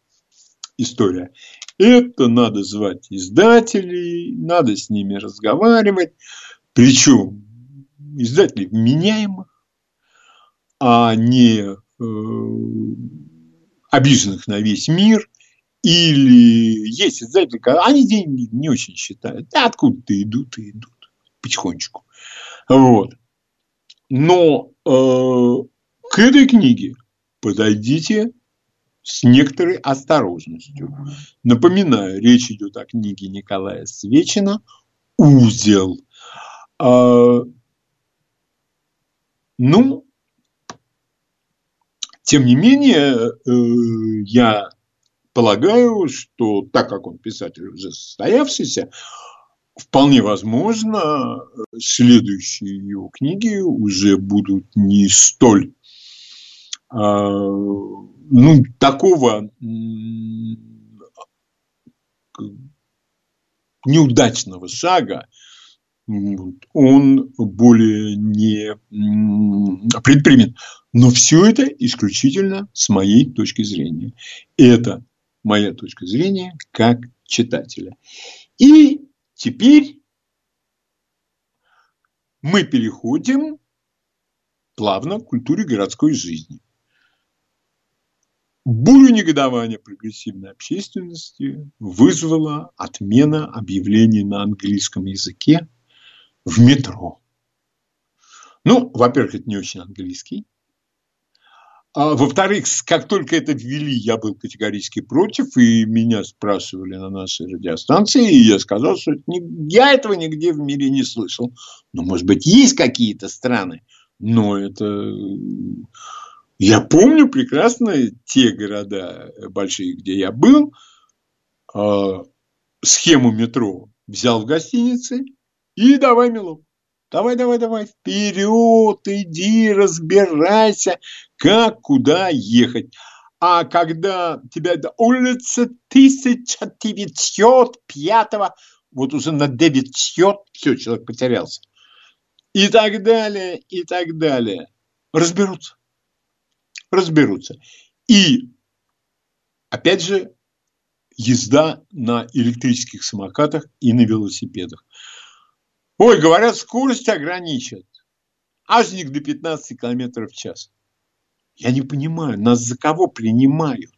история. Это надо звать издателей, надо с ними разговаривать. Причем издателей вменяемых, а не э, обиженных на весь мир. Или есть издатели, они деньги не очень считают. Да откуда-то идут и идут потихонечку. Вот. Но э, к этой книге подойдите с некоторой осторожностью. Напоминаю, речь идет о книге Николая Свечина «Узел». А, ну, тем не менее, э, я полагаю, что так как он писатель уже состоявшийся, вполне возможно, следующие его книги уже будут не столь ну, такого неудачного шага он более не предпримет. Но все это исключительно с моей точки зрения. Это моя точка зрения как читателя. И теперь мы переходим плавно к культуре городской жизни. Бурю негодования прогрессивной общественности вызвала отмена объявлений на английском языке в метро. Ну, во-первых, это не очень английский. А во-вторых, как только это ввели, я был категорически против, и меня спрашивали на нашей радиостанции, и я сказал, что я этого нигде в мире не слышал. Ну, может быть, есть какие-то страны, но это я помню прекрасно те города большие, где я был, а, схему метро взял в гостинице и давай мелок. Давай, давай, давай, вперед, иди, разбирайся, как, куда ехать. А когда тебя до улицы 1905, вот уже на 900, все, человек потерялся. И так далее, и так далее. Разберутся. Разберутся. И, опять же, езда на электрических самокатах и на велосипедах. Ой, говорят, скорость ограничат. Ажник до 15 километров в час. Я не понимаю, нас за кого принимают?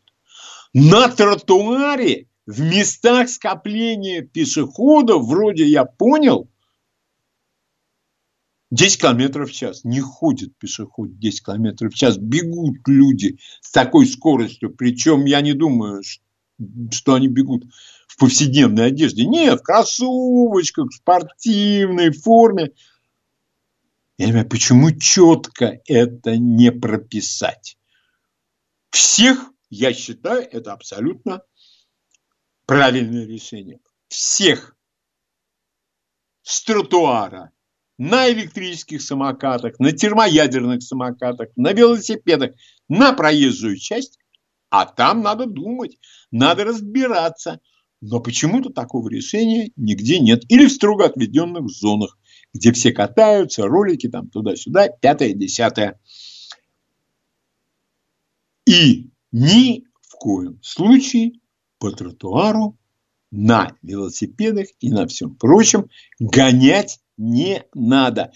На тротуаре, в местах скопления пешеходов, вроде я понял, 10 километров в час. Не ходит пешеход 10 километров в час. Бегут люди с такой скоростью. Причем я не думаю, что они бегут в повседневной одежде. Нет, в кроссовочках, в спортивной форме. Я не понимаю, почему четко это не прописать? Всех, я считаю, это абсолютно правильное решение. Всех с тротуара, на электрических самокатах, на термоядерных самокатах, на велосипедах, на проезжую часть, а там надо думать, надо разбираться – но почему-то такого решения нигде нет. Или в строго отведенных зонах, где все катаются, ролики там туда-сюда, пятое, десятое. И ни в коем случае по тротуару на велосипедах и на всем прочем гонять не надо.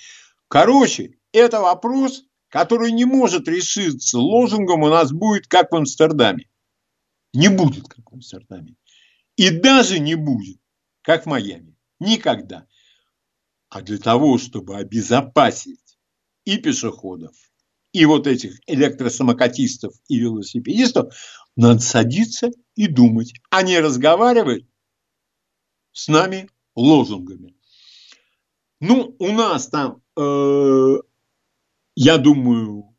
Короче, это вопрос, который не может решиться лозунгом у нас будет как в Амстердаме. Не будет как в Амстердаме. И даже не будет, как в Майами. Никогда. А для того, чтобы обезопасить и пешеходов, и вот этих электросамокатистов и велосипедистов, надо садиться и думать, а не разговаривать с нами лозунгами. Ну, у нас там, э, я думаю,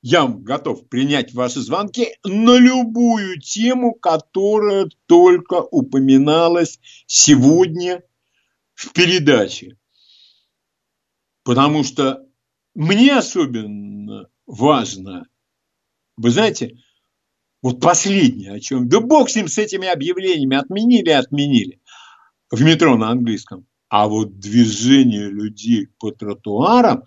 я готов принять ваши звонки на любую тему, которая только упоминалась сегодня в передаче. Потому что мне особенно важно, вы знаете, вот последнее, о чем, да бог с ним, с этими объявлениями, отменили, отменили, в метро на английском. А вот движение людей по тротуарам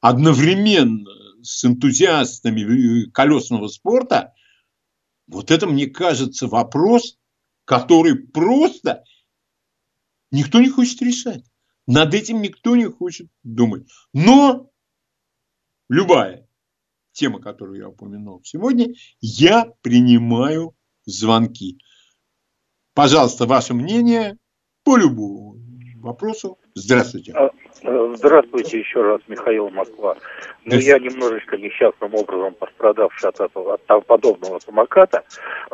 одновременно с энтузиастами колесного спорта, вот это, мне кажется, вопрос, который просто никто не хочет решать. Над этим никто не хочет думать. Но любая тема, которую я упомянул сегодня, я принимаю звонки. Пожалуйста, ваше мнение по любому вопросу. Здравствуйте. А, Э, здравствуйте еще раз, Михаил Москва. Ну, я немножечко несчастным образом пострадавший от этого, от подобного самоката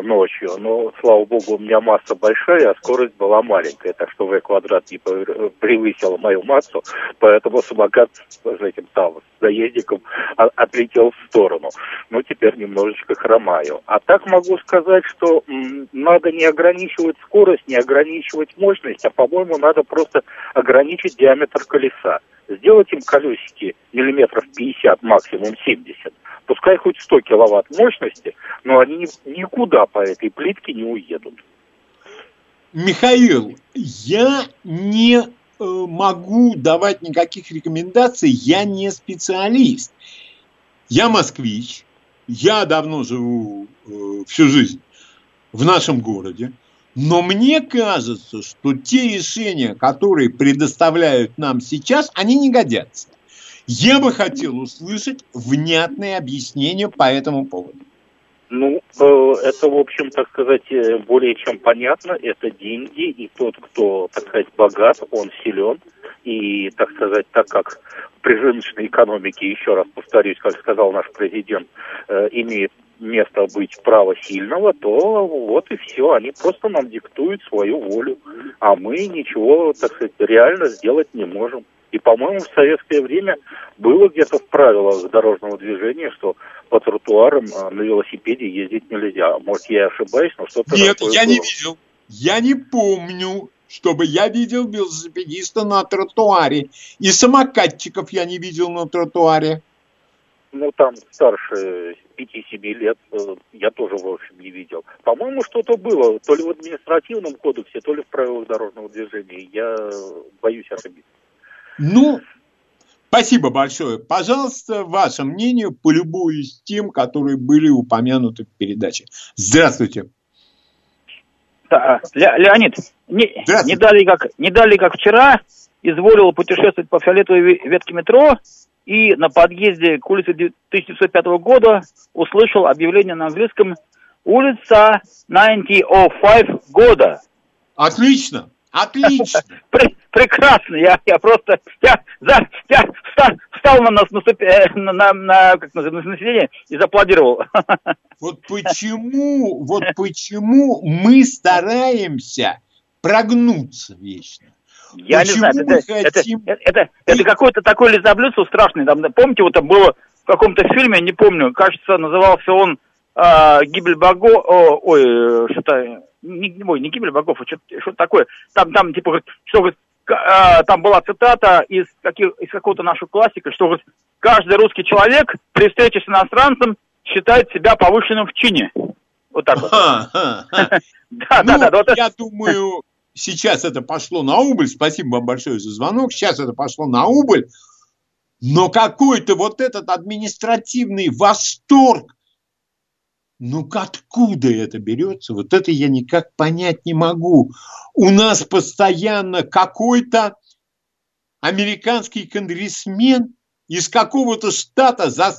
ночью, но, слава богу, у меня масса большая, а скорость была маленькая, так что V квадрат не превысил мою массу, поэтому самокат с этим там, с заездником отлетел в сторону. Ну, теперь немножечко хромаю. А так могу сказать, что м, надо не ограничивать скорость, не ограничивать мощность, а, по-моему, надо просто ограничить диаметр колеса колеса, сделать им колесики миллиметров 50, максимум 70, пускай хоть 100 киловатт мощности, но они никуда по этой плитке не уедут. Михаил, я не э, могу давать никаких рекомендаций, я не специалист. Я москвич, я давно живу э, всю жизнь в нашем городе. Но мне кажется, что те решения, которые предоставляют нам сейчас, они не годятся. Я бы хотел услышать внятное объяснение по этому поводу. Ну, э, это, в общем, так сказать, э, более чем понятно. Это деньги, и тот, кто, так сказать, богат, он силен. И, так сказать, так как при рыночной экономике, еще раз повторюсь, как сказал наш президент, э, имеет место быть право сильного, то вот и все. Они просто нам диктуют свою волю, а мы ничего, так сказать, реально сделать не можем. И, по-моему, в советское время было где-то в правилах дорожного движения, что по тротуарам а, на велосипеде ездить нельзя. Может, я ошибаюсь, но что-то Нет, я было. не видел. Я не помню, чтобы я видел велосипедиста на тротуаре. И самокатчиков я не видел на тротуаре. Ну, там старше 5-7 лет э, я тоже, в общем, не видел. По-моему, что-то было, то ли в административном кодексе, то ли в правилах дорожного движения. Я боюсь ошибиться. Ну, спасибо большое. Пожалуйста, ваше мнение по любой из тем, которые были упомянуты в передаче. Здравствуйте. Да, Ле Леонид, не, не, дали как, не дали как вчера, изволил путешествовать по фиолетовой ветке метро и на подъезде к улице 1905 года услышал объявление на английском «Улица 1905 года». Отлично, отлично. Прекрасно, я, я просто я, за, я встал, встал на, нас, э, на, на, на, как называется, на сиденье и зааплодировал. Вот почему, вот почему мы стараемся прогнуться вечно. Я Почему не знаю, это, хотим... это, это, это, это какое-то такое лизоблюдство страшное. Там, помните, вот там было в каком-то фильме, не помню, кажется, назывался он э, «Гибель богов», о, ой, что-то, не, ой, не «Гибель богов», а что-то, что такое. Там, там, типа, что, э, там была цитата из, каких, из какого-то нашего классика, что говорит, каждый русский человек при встрече с иностранцем считает себя повышенным в чине. Вот так вот. Да, да, да. Я думаю, сейчас это пошло на убыль, спасибо вам большое за звонок, сейчас это пошло на убыль, но какой-то вот этот административный восторг, ну откуда это берется? Вот это я никак понять не могу. У нас постоянно какой-то американский конгрессмен из какого-то штата за...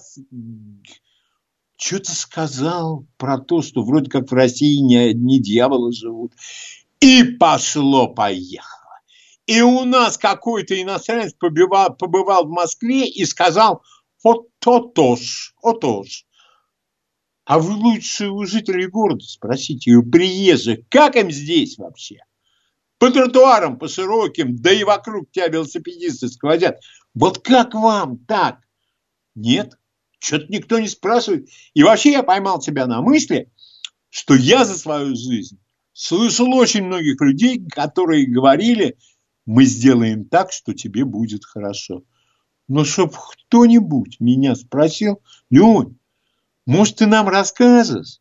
что-то сказал про то, что вроде как в России не одни дьяволы живут. И пошло-поехало. И у нас какой-то иностранец побывал, побывал в Москве и сказал, вот то-то ж, то. А вы лучше у жителей города спросите, у приезжих, как им здесь вообще? По тротуарам, по широким, да и вокруг тебя велосипедисты сквозят. Вот как вам так? Нет, что-то никто не спрашивает. И вообще я поймал себя на мысли, что я за свою жизнь слышал очень многих людей, которые говорили, мы сделаем так, что тебе будет хорошо. Но чтоб кто-нибудь меня спросил, Лень, может, ты нам расскажешь,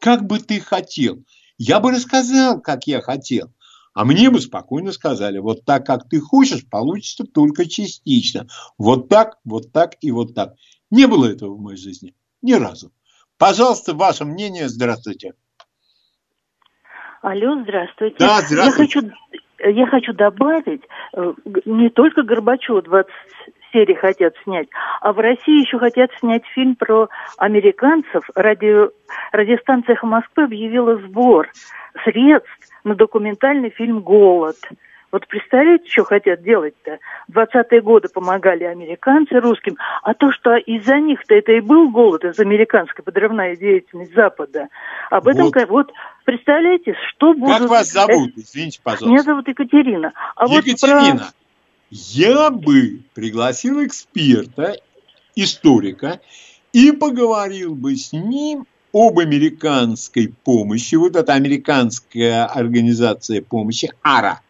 как бы ты хотел? Я бы рассказал, как я хотел. А мне бы спокойно сказали, вот так, как ты хочешь, получится только частично. Вот так, вот так и вот так. Не было этого в моей жизни. Ни разу. Пожалуйста, ваше мнение. Здравствуйте. Алло, здравствуйте. Да, здравствуйте. Я хочу, я хочу добавить, э, не только Горбачева 20 серий хотят снять, а в России еще хотят снять фильм про американцев. Радио, радиостанция Москвы объявила сбор средств на документальный фильм «Голод». Вот представляете, что хотят делать-то? В 20-е годы помогали американцы русским, а то, что из-за них-то это и был голод, из американской подрывная деятельность Запада. Об этом, вот, вот представляете, что будет... Как вас зовут? Извините, пожалуйста. Меня зовут Екатерина. А Екатерина, вот про... я бы пригласил эксперта, историка, и поговорил бы с ним об американской помощи, вот эта американская организация помощи, АРА –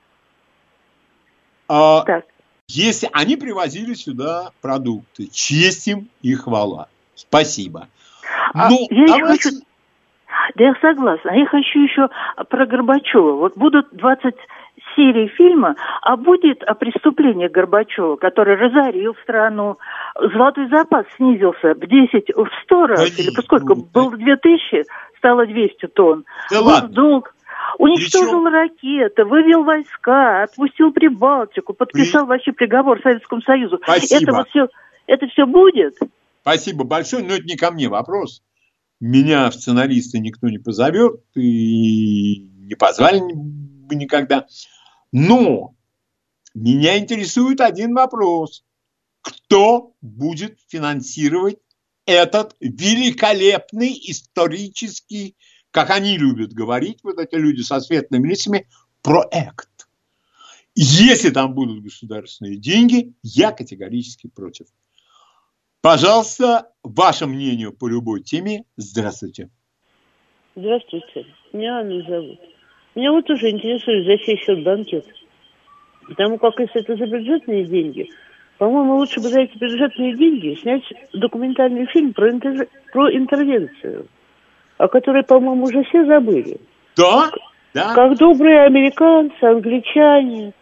а, так. Если они привозили сюда продукты, честь им и хвала. Спасибо. А ну, я давайте... хочу... Да я согласна. А я хочу еще про Горбачева. Вот будут 20 серий фильма, а будет о преступлении Горбачева, который разорил страну. Золотой запас снизился в 10, в 100 раз, Конечно. или поскольку ну, был 2000, стало 200 тонн. Да ладно. Долг Уничтожил Причем... ракеты, вывел войска, отпустил Прибалтику, подписал При... вообще приговор Советскому Союзу. Спасибо. Это вот все, это все будет? Спасибо большое, но это не ко мне вопрос. Меня в сценаристы никто не позовет и не позвали бы никогда. Но меня интересует один вопрос. Кто будет финансировать этот великолепный исторический как они любят говорить, вот эти люди со светлыми лицами, проект. Если там будут государственные деньги, я категорически против. Пожалуйста, ваше мнение по любой теме. Здравствуйте. Здравствуйте. Меня Анна зовут. Меня вот тоже интересует, за чей счет банкет. Потому как если это за бюджетные деньги, по-моему, лучше бы за эти бюджетные деньги снять документальный фильм про, интер... про интервенцию, о которой, по-моему, уже все забыли. Да? Да. Как добрые американцы, англичане,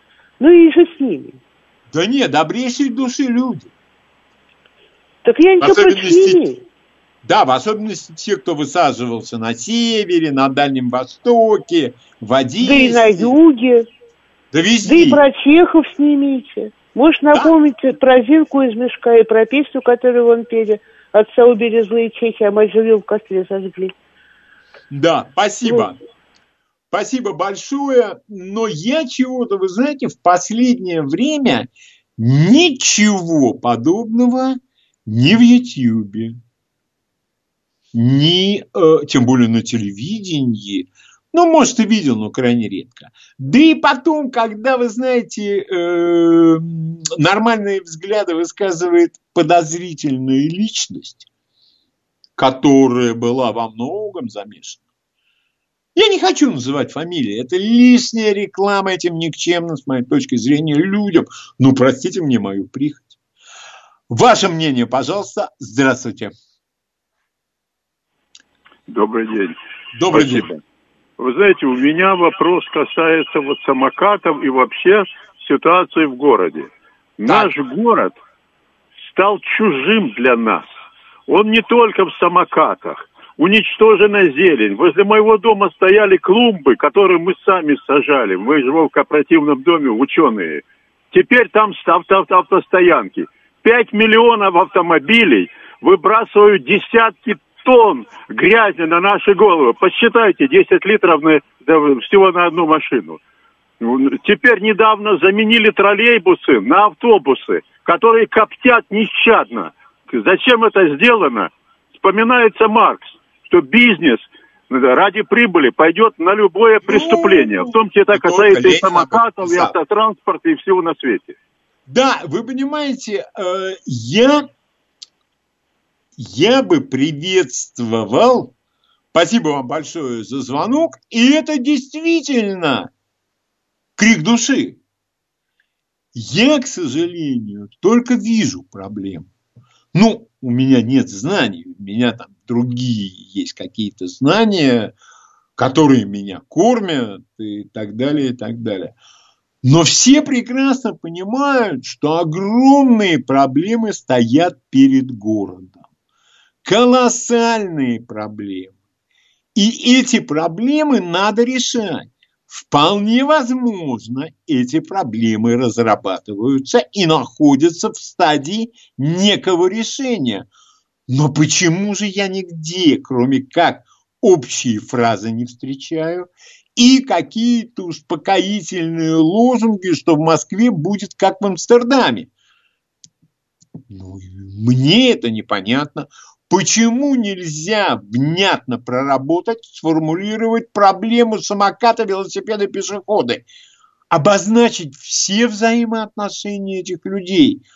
ну и же с ними. Да нет, добрейшие души люди. Так я ничего против не. Да, в особенности те, кто высаживался на севере, на Дальнем Востоке, в Одессе. Да и на юге. Да везде. Да и про чехов снимите. Можешь напомнить да? про Зинку из мешка и про песню, которую он пели. Отца убили злые чехи, а мать в костре зажгли. Да, спасибо. Вот. Спасибо большое. Но я чего-то, вы знаете, в последнее время ничего подобного ни в Ютьюбе, ни, э, тем более на телевидении, ну, может, и видел, но крайне редко. Да и потом, когда, вы знаете, э, нормальные взгляды высказывает подозрительная личность, которая была во многом замешана. Я не хочу называть фамилии. Это лишняя реклама этим никчемным, с моей точки зрения, людям. Ну, простите мне мою прихоть. Ваше мнение, пожалуйста. Здравствуйте. Добрый день. Добрый Спасибо. день. Вы знаете, у меня вопрос касается вот самокатов и вообще ситуации в городе. Так. Наш город стал чужим для нас. Он не только в самокатах. Уничтожена зелень. Возле моего дома стояли клумбы, которые мы сами сажали. Мы живем в кооперативном доме, ученые. Теперь там авто, автостоянки. Пять миллионов автомобилей выбрасывают десятки тонн грязи на наши головы. Посчитайте, 10 литров на, всего на одну машину. Теперь недавно заменили троллейбусы на автобусы, которые коптят нещадно. Зачем это сделано? Вспоминается Маркс, что бизнес ради прибыли пойдет на любое преступление. В том числе это касается и самокатов, и автотранспорта, и всего на свете. Да, вы понимаете, э, я я бы приветствовал, спасибо вам большое за звонок, и это действительно крик души. Я, к сожалению, только вижу проблему. Ну, у меня нет знаний, у меня там другие есть какие-то знания, которые меня кормят и так далее, и так далее. Но все прекрасно понимают, что огромные проблемы стоят перед городом колоссальные проблемы. И эти проблемы надо решать. Вполне возможно, эти проблемы разрабатываются и находятся в стадии некого решения. Но почему же я нигде, кроме как общие фразы не встречаю и какие-то успокоительные лозунги, что в Москве будет как в Амстердаме? Ну, мне это непонятно. Почему нельзя внятно проработать, сформулировать проблему самоката, велосипеда, пешехода? Обозначить все взаимоотношения этих людей.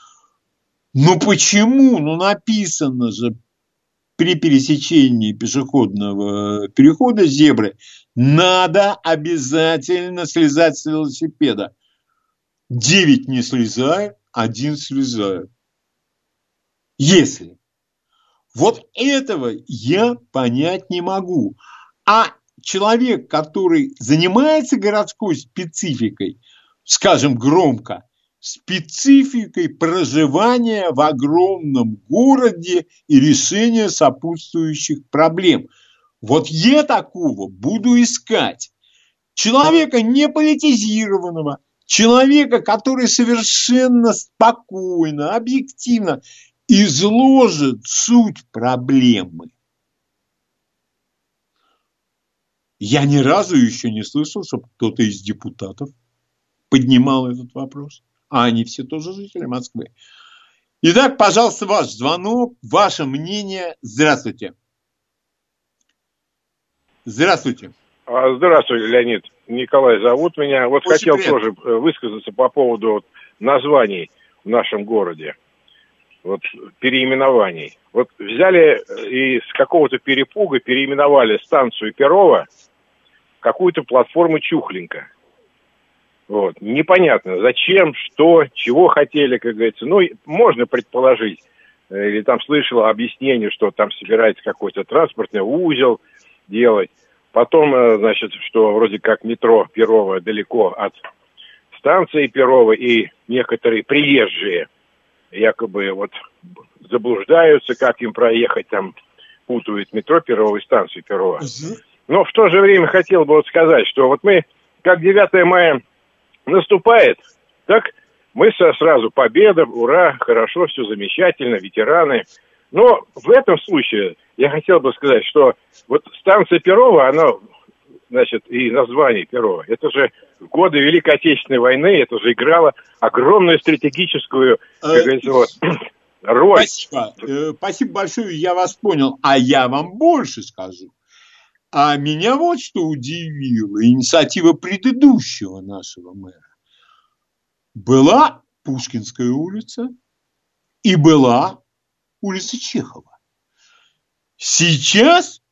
Ну почему? Ну написано же при пересечении пешеходного перехода зебры надо обязательно слезать с велосипеда. Девять не слезают, один слезают. Если вот этого я понять не могу. А человек, который занимается городской спецификой, скажем громко, спецификой проживания в огромном городе и решения сопутствующих проблем. Вот я такого буду искать. Человека не политизированного, человека, который совершенно спокойно, объективно изложит суть проблемы. Я ни разу еще не слышал, чтобы кто-то из депутатов поднимал этот вопрос. А они все тоже жители Москвы. Итак, пожалуйста, ваш звонок, ваше мнение. Здравствуйте. Здравствуйте. А, здравствуйте, Леонид. Николай зовут меня. Вот Очень хотел приятно. тоже э, высказаться по поводу названий в нашем городе вот переименований. Вот взяли э, и с какого-то перепуга переименовали станцию Перова какую-то платформу Чухленька. Вот. Непонятно, зачем, что, чего хотели, как говорится. Ну, можно предположить, э, или там слышал объяснение, что там собирается какой-то транспортный узел делать. Потом, э, значит, что вроде как метро Перово далеко от станции Перово, и некоторые приезжие якобы вот заблуждаются, как им проехать, там путают метро Перово и станцию Перово. Но в то же время хотел бы вот сказать, что вот мы, как 9 мая наступает, так мы сразу победа, ура, хорошо, все замечательно, ветераны. Но в этом случае я хотел бы сказать, что вот станция Перова, она, значит, и название Перова, это же в годы Великой Отечественной войны, это же играло огромную стратегическую, как э, говорится, вот, роль. Спасибо. Э, спасибо большое, я вас понял. А я вам больше скажу. А меня вот что удивило. Инициатива предыдущего нашего мэра. Была Пушкинская улица и была улица Чехова. Сейчас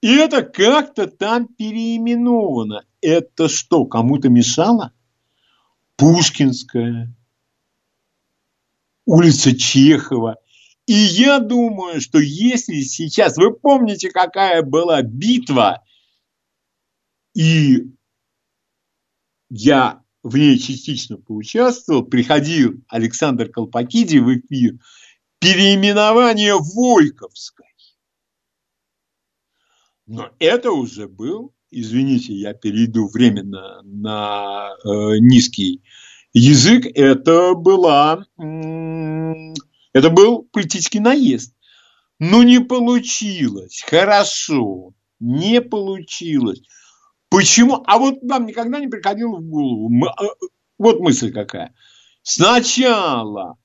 это как-то там переименовано. Это что, кому-то мешало? Пушкинская, улица Чехова. И я думаю, что если сейчас, вы помните, какая была битва, и я в ней частично поучаствовал, приходил Александр Колпакиди в эфир, переименование Войковской. Но это уже был, извините, я перейду временно на э, низкий язык, это была это был политический наезд. Но не получилось. Хорошо. Не получилось. Почему? А вот вам никогда не приходило в голову. А, вот мысль какая. Сначала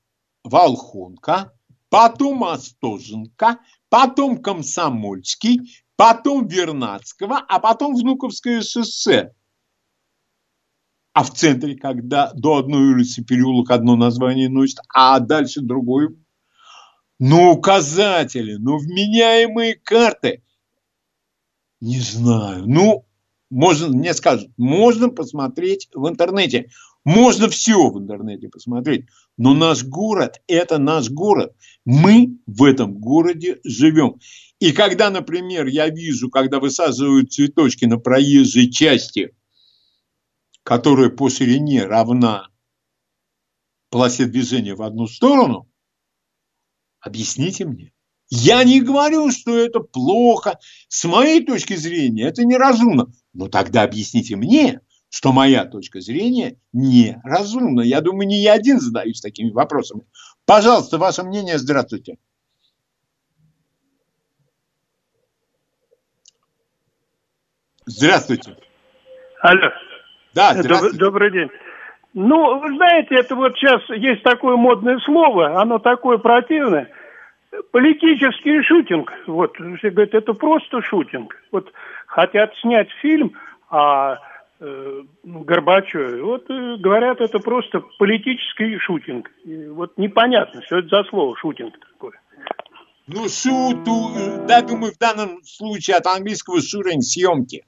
Волхонка, потом Остоженка, потом Комсомольский, потом Вернадского, а потом Внуковское шоссе. А в центре, когда до одной улицы переулок одно название носит, а дальше другое ну, указатели, ну, вменяемые карты. Не знаю. Ну, можно, мне скажут, можно посмотреть в интернете. Можно все в интернете посмотреть. Но наш город – это наш город. Мы в этом городе живем. И когда, например, я вижу, когда высаживают цветочки на проезжей части, которая по ширине равна полосе движения в одну сторону, Объясните мне. Я не говорю, что это плохо. С моей точки зрения это неразумно. Но тогда объясните мне, что моя точка зрения неразумна. Я думаю, не я один задаюсь такими вопросами. Пожалуйста, ваше мнение. Здравствуйте. Здравствуйте. Алло. Да, здравствуйте. Добрый день. Ну, вы знаете, это вот сейчас есть такое модное слово, оно такое противное. Политический шутинг. Вот, все говорят, это просто шутинг. Вот хотят снять фильм о э, Горбачеве. Вот э, говорят, это просто политический шутинг. И вот непонятно, что это за слово шутинг такое. Ну, шуту, да, думаю, в данном случае от английского шурень съемки.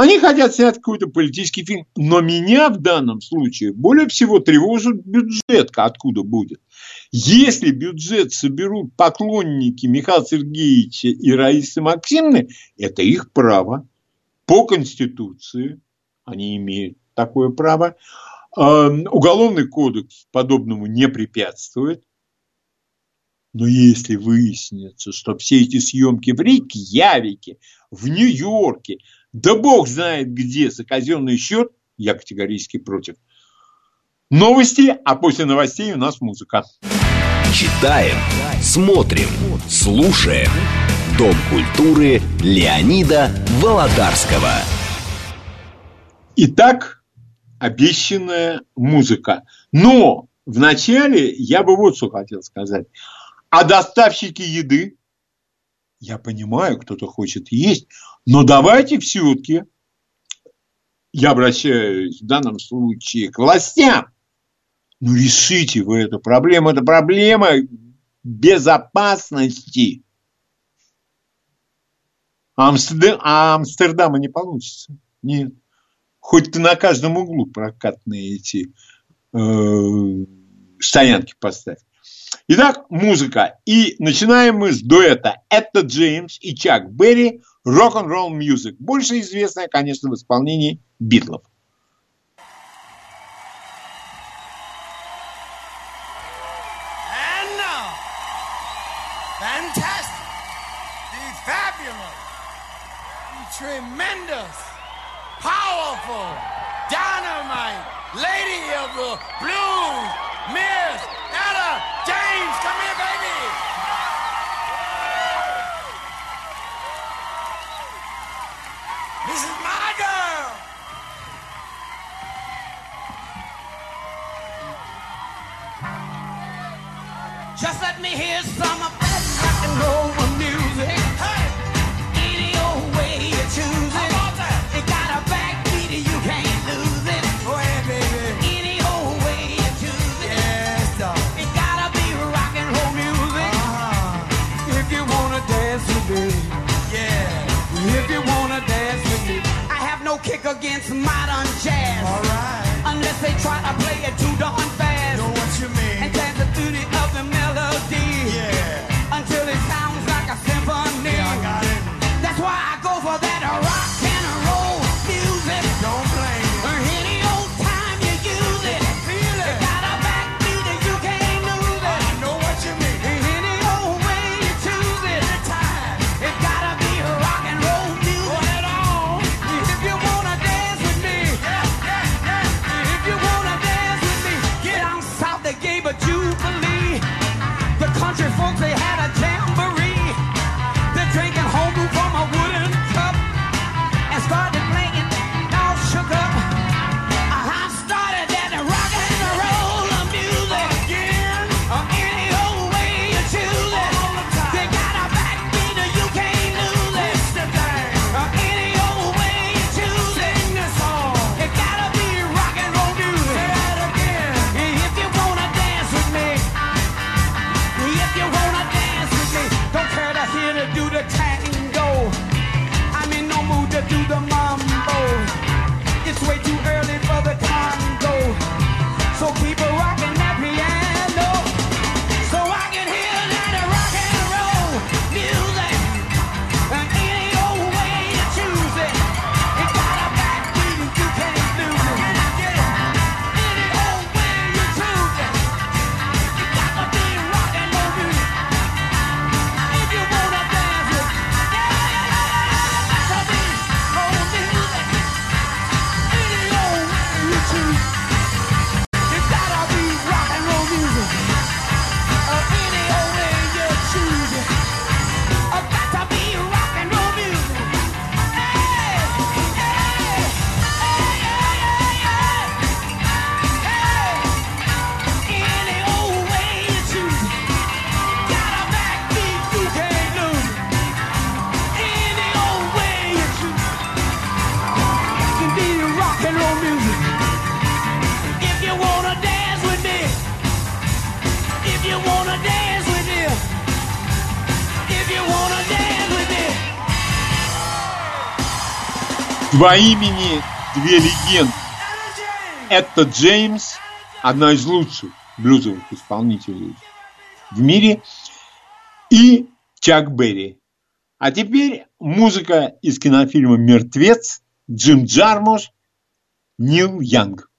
Они хотят снять какой-то политический фильм. Но меня в данном случае более всего тревожит бюджет, откуда будет. Если бюджет соберут поклонники Михаила Сергеевича и Раисы Максимовны, это их право. По Конституции они имеют такое право. Эм, уголовный кодекс подобному не препятствует. Но если выяснится, что все эти съемки в Рейкьявике, в Нью-Йорке, да бог знает где за казенный счет, я категорически против. Новости, а после новостей у нас музыка. Читаем, смотрим, слушаем. Дом культуры Леонида Володарского. Итак, обещанная музыка. Но вначале я бы вот что хотел сказать. А доставщики еды я понимаю, кто-то хочет есть, но давайте все-таки, я обращаюсь в данном случае к властям, ну решите вы эту проблему, это проблема безопасности. А, Амстердам, а Амстердама не получится. Нет. Хоть ты на каждом углу прокатные эти э, стоянки поставь. Итак, музыка. И начинаем мы с дуэта. Это Джеймс и Чак Берри «Rock-and-Roll Music». Больше известная, конечно, в исполнении Битлов. tremendous, powerful, some rock and roll music. Hey, any old way you choose it. It got a backbeat you can't lose it. Oh yeah, baby. Any old way you choose it. Yes, gotta be rock and roll music. Uh-huh. If you wanna dance with me, yeah. If you wanna dance with me, I have no kick against modern jazz. All right. Unless they try to play it too darn fast. Know what you mean? And dance to the Два имени, две легенды. Это Джеймс, одна из лучших блюзовых исполнителей в мире, и Чак Берри. А теперь музыка из кинофильма «Мертвец», Джим Джармуш, Нил Янг.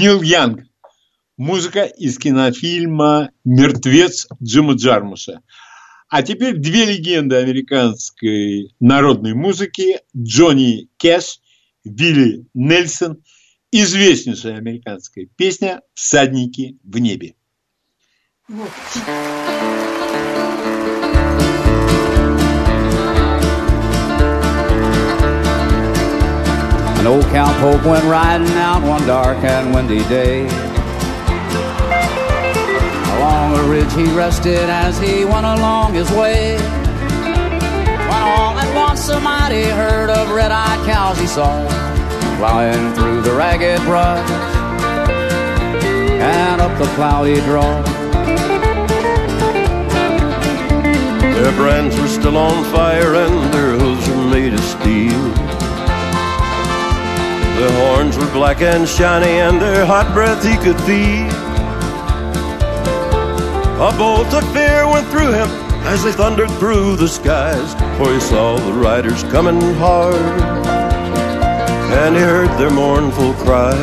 Нил Янг. Музыка из кинофильма «Мертвец» Джима Джармуша. А теперь две легенды американской народной музыки. Джонни Кэш, Билли Нельсон. Известнейшая американская песня «Всадники в небе». Вот. An old Count Pope went riding out one dark and windy day. Along a ridge he rested as he went along his way. When all at once a mighty herd of red-eyed cows he saw, plowing through the ragged brush and up the cloudy draw. Their brands were still on fire and their hooves were made of steel. Their horns were black and shiny, and their hot breath he could feel. A bolt of fear went through him as they thundered through the skies, for he saw the riders coming hard, and he heard their mournful cry.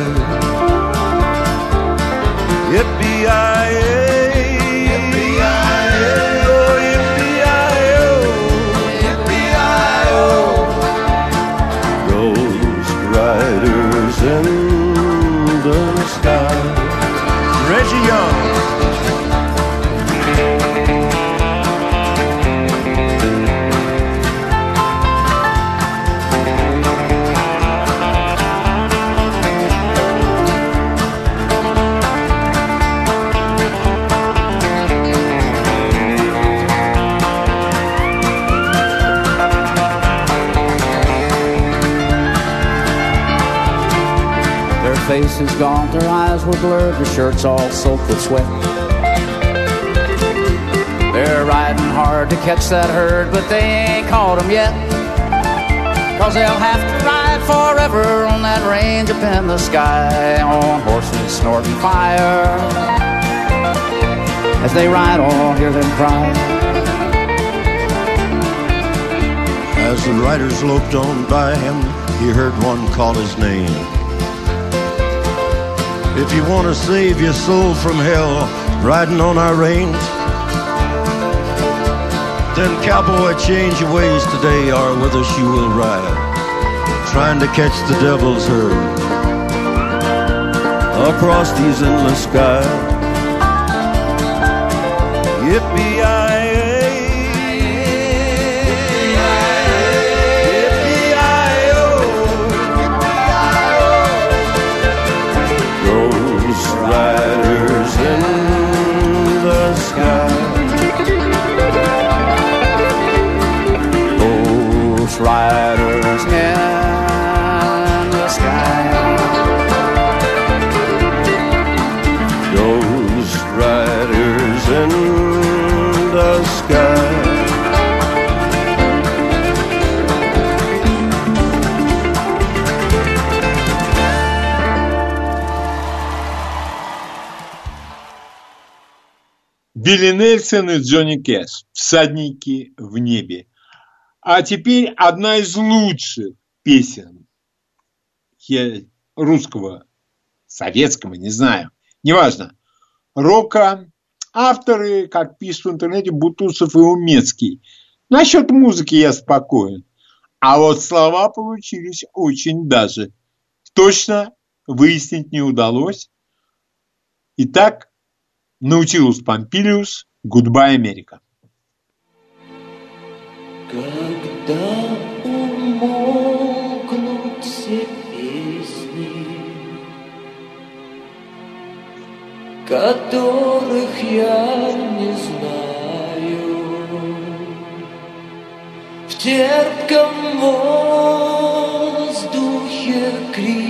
Yippee-yi-yi! faces gaunt, their eyes were blurred, their shirts all soaked with sweat. They're riding hard to catch that herd, but they ain't caught 'em yet. Cause they'll have to ride forever on that range up in the sky on horses snorting fire. As they ride on, hear them cry. As the riders loped on by him, he heard one call his name. If you want to save your soul from hell, riding on our range, then cowboy, change your ways today, or with us you will ride, trying to catch the devil's herd across these endless skies. Yippee! Билли Нельсон и Джонни Кэш «Всадники в небе». А теперь одна из лучших песен русского, советского, не знаю, неважно, рока. Авторы, как пишут в интернете, Бутусов и Умецкий. Насчет музыки я спокоен. А вот слова получились очень даже. Точно выяснить не удалось. Итак, Наутилус Помпилиус, Goodbye, Америка. Когда умолкнут все песни, которых я не знаю, в терпком воздухе крикнет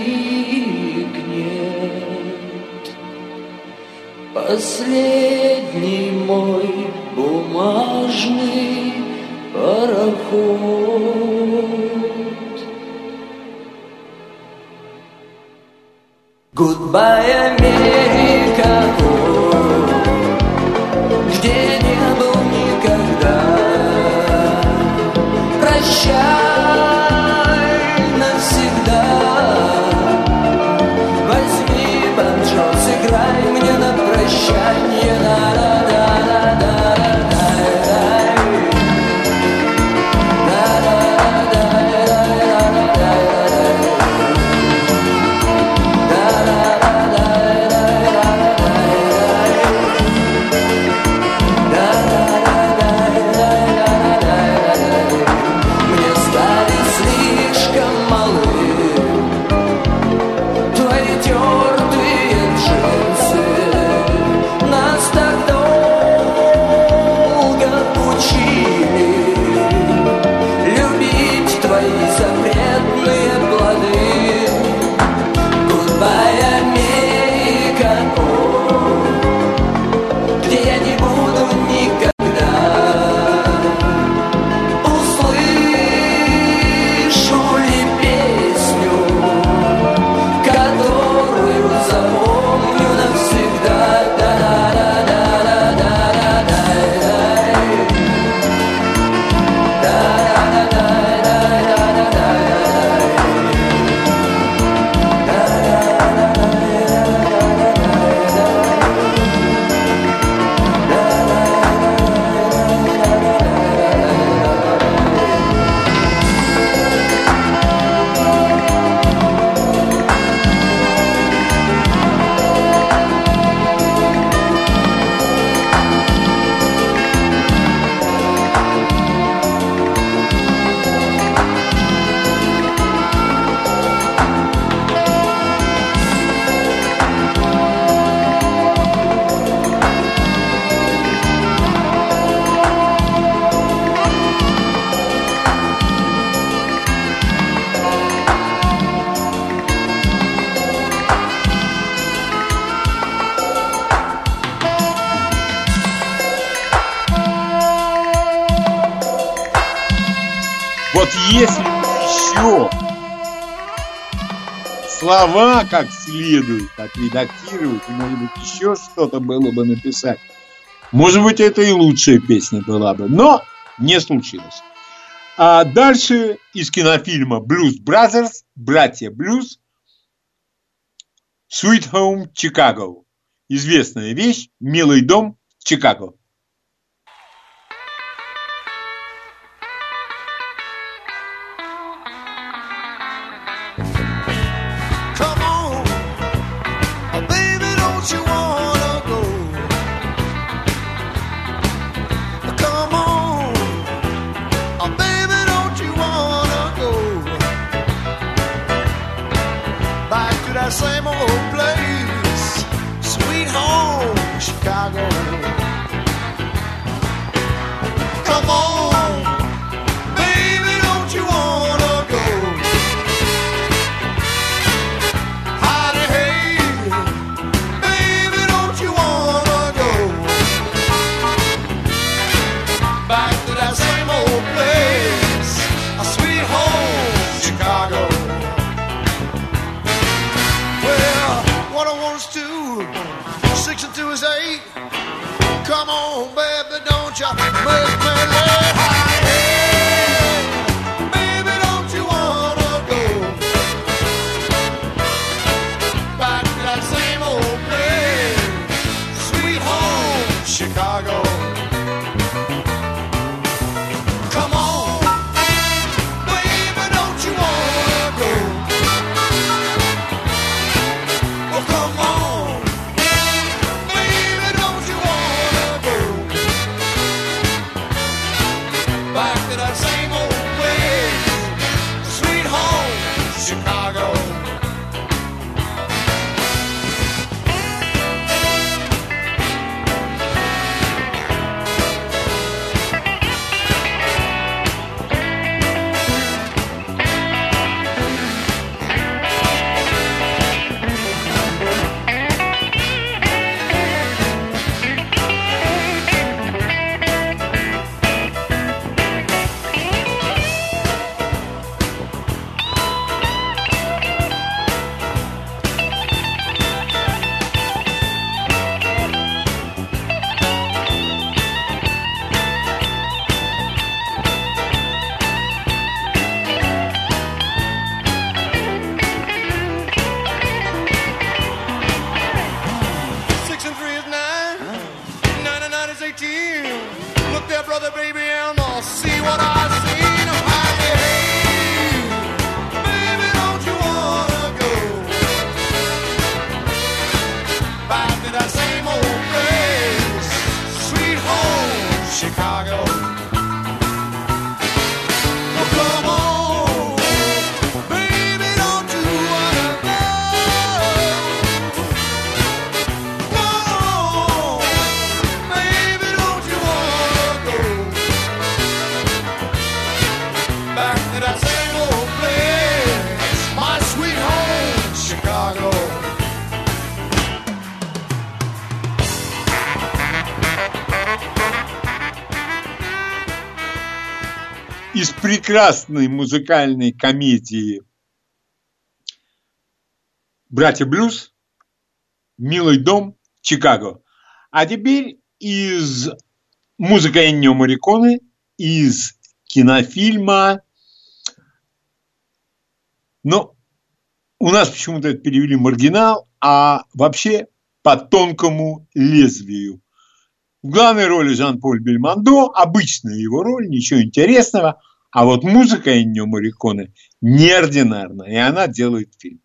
последний мой бумажный пароход. Goodbye, Америка, слова как следует отредактировать, может быть, еще что-то было бы написать, может быть, это и лучшая песня была бы, но не случилось. А дальше из кинофильма Blues Brothers, братья Блюз, Sweet Home Chicago. Известная вещь, милый дом Чикаго. Прекрасной музыкальной комедии «Братья Блюз», «Милый дом», «Чикаго». А теперь из музыка Эннио Мариконы, из кинофильма, но у нас почему-то это перевели маргинал, а вообще по тонкому лезвию. В главной роли Жан-Поль Бельмондо, обычная его роль, ничего интересного, а вот музыка Эннио Мариконе неординарна, и она делает фильм.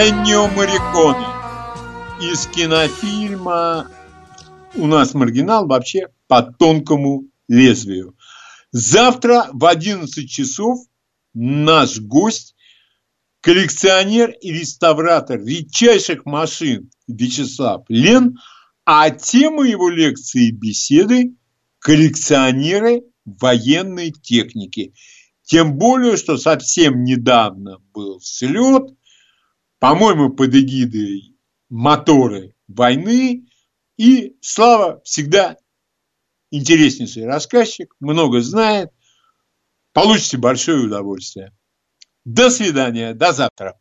Эннио Мариконе из кинофильма у нас маргинал вообще по тонкому лезвию. Завтра в 11 часов наш гость, коллекционер и реставратор редчайших машин Вячеслав Лен, а тема его лекции и беседы – коллекционеры военной техники. Тем более, что совсем недавно был слет, по-моему, под эгидой моторы войны, и Слава всегда интереснейший рассказчик, много знает, получите большое удовольствие. До свидания, до завтра.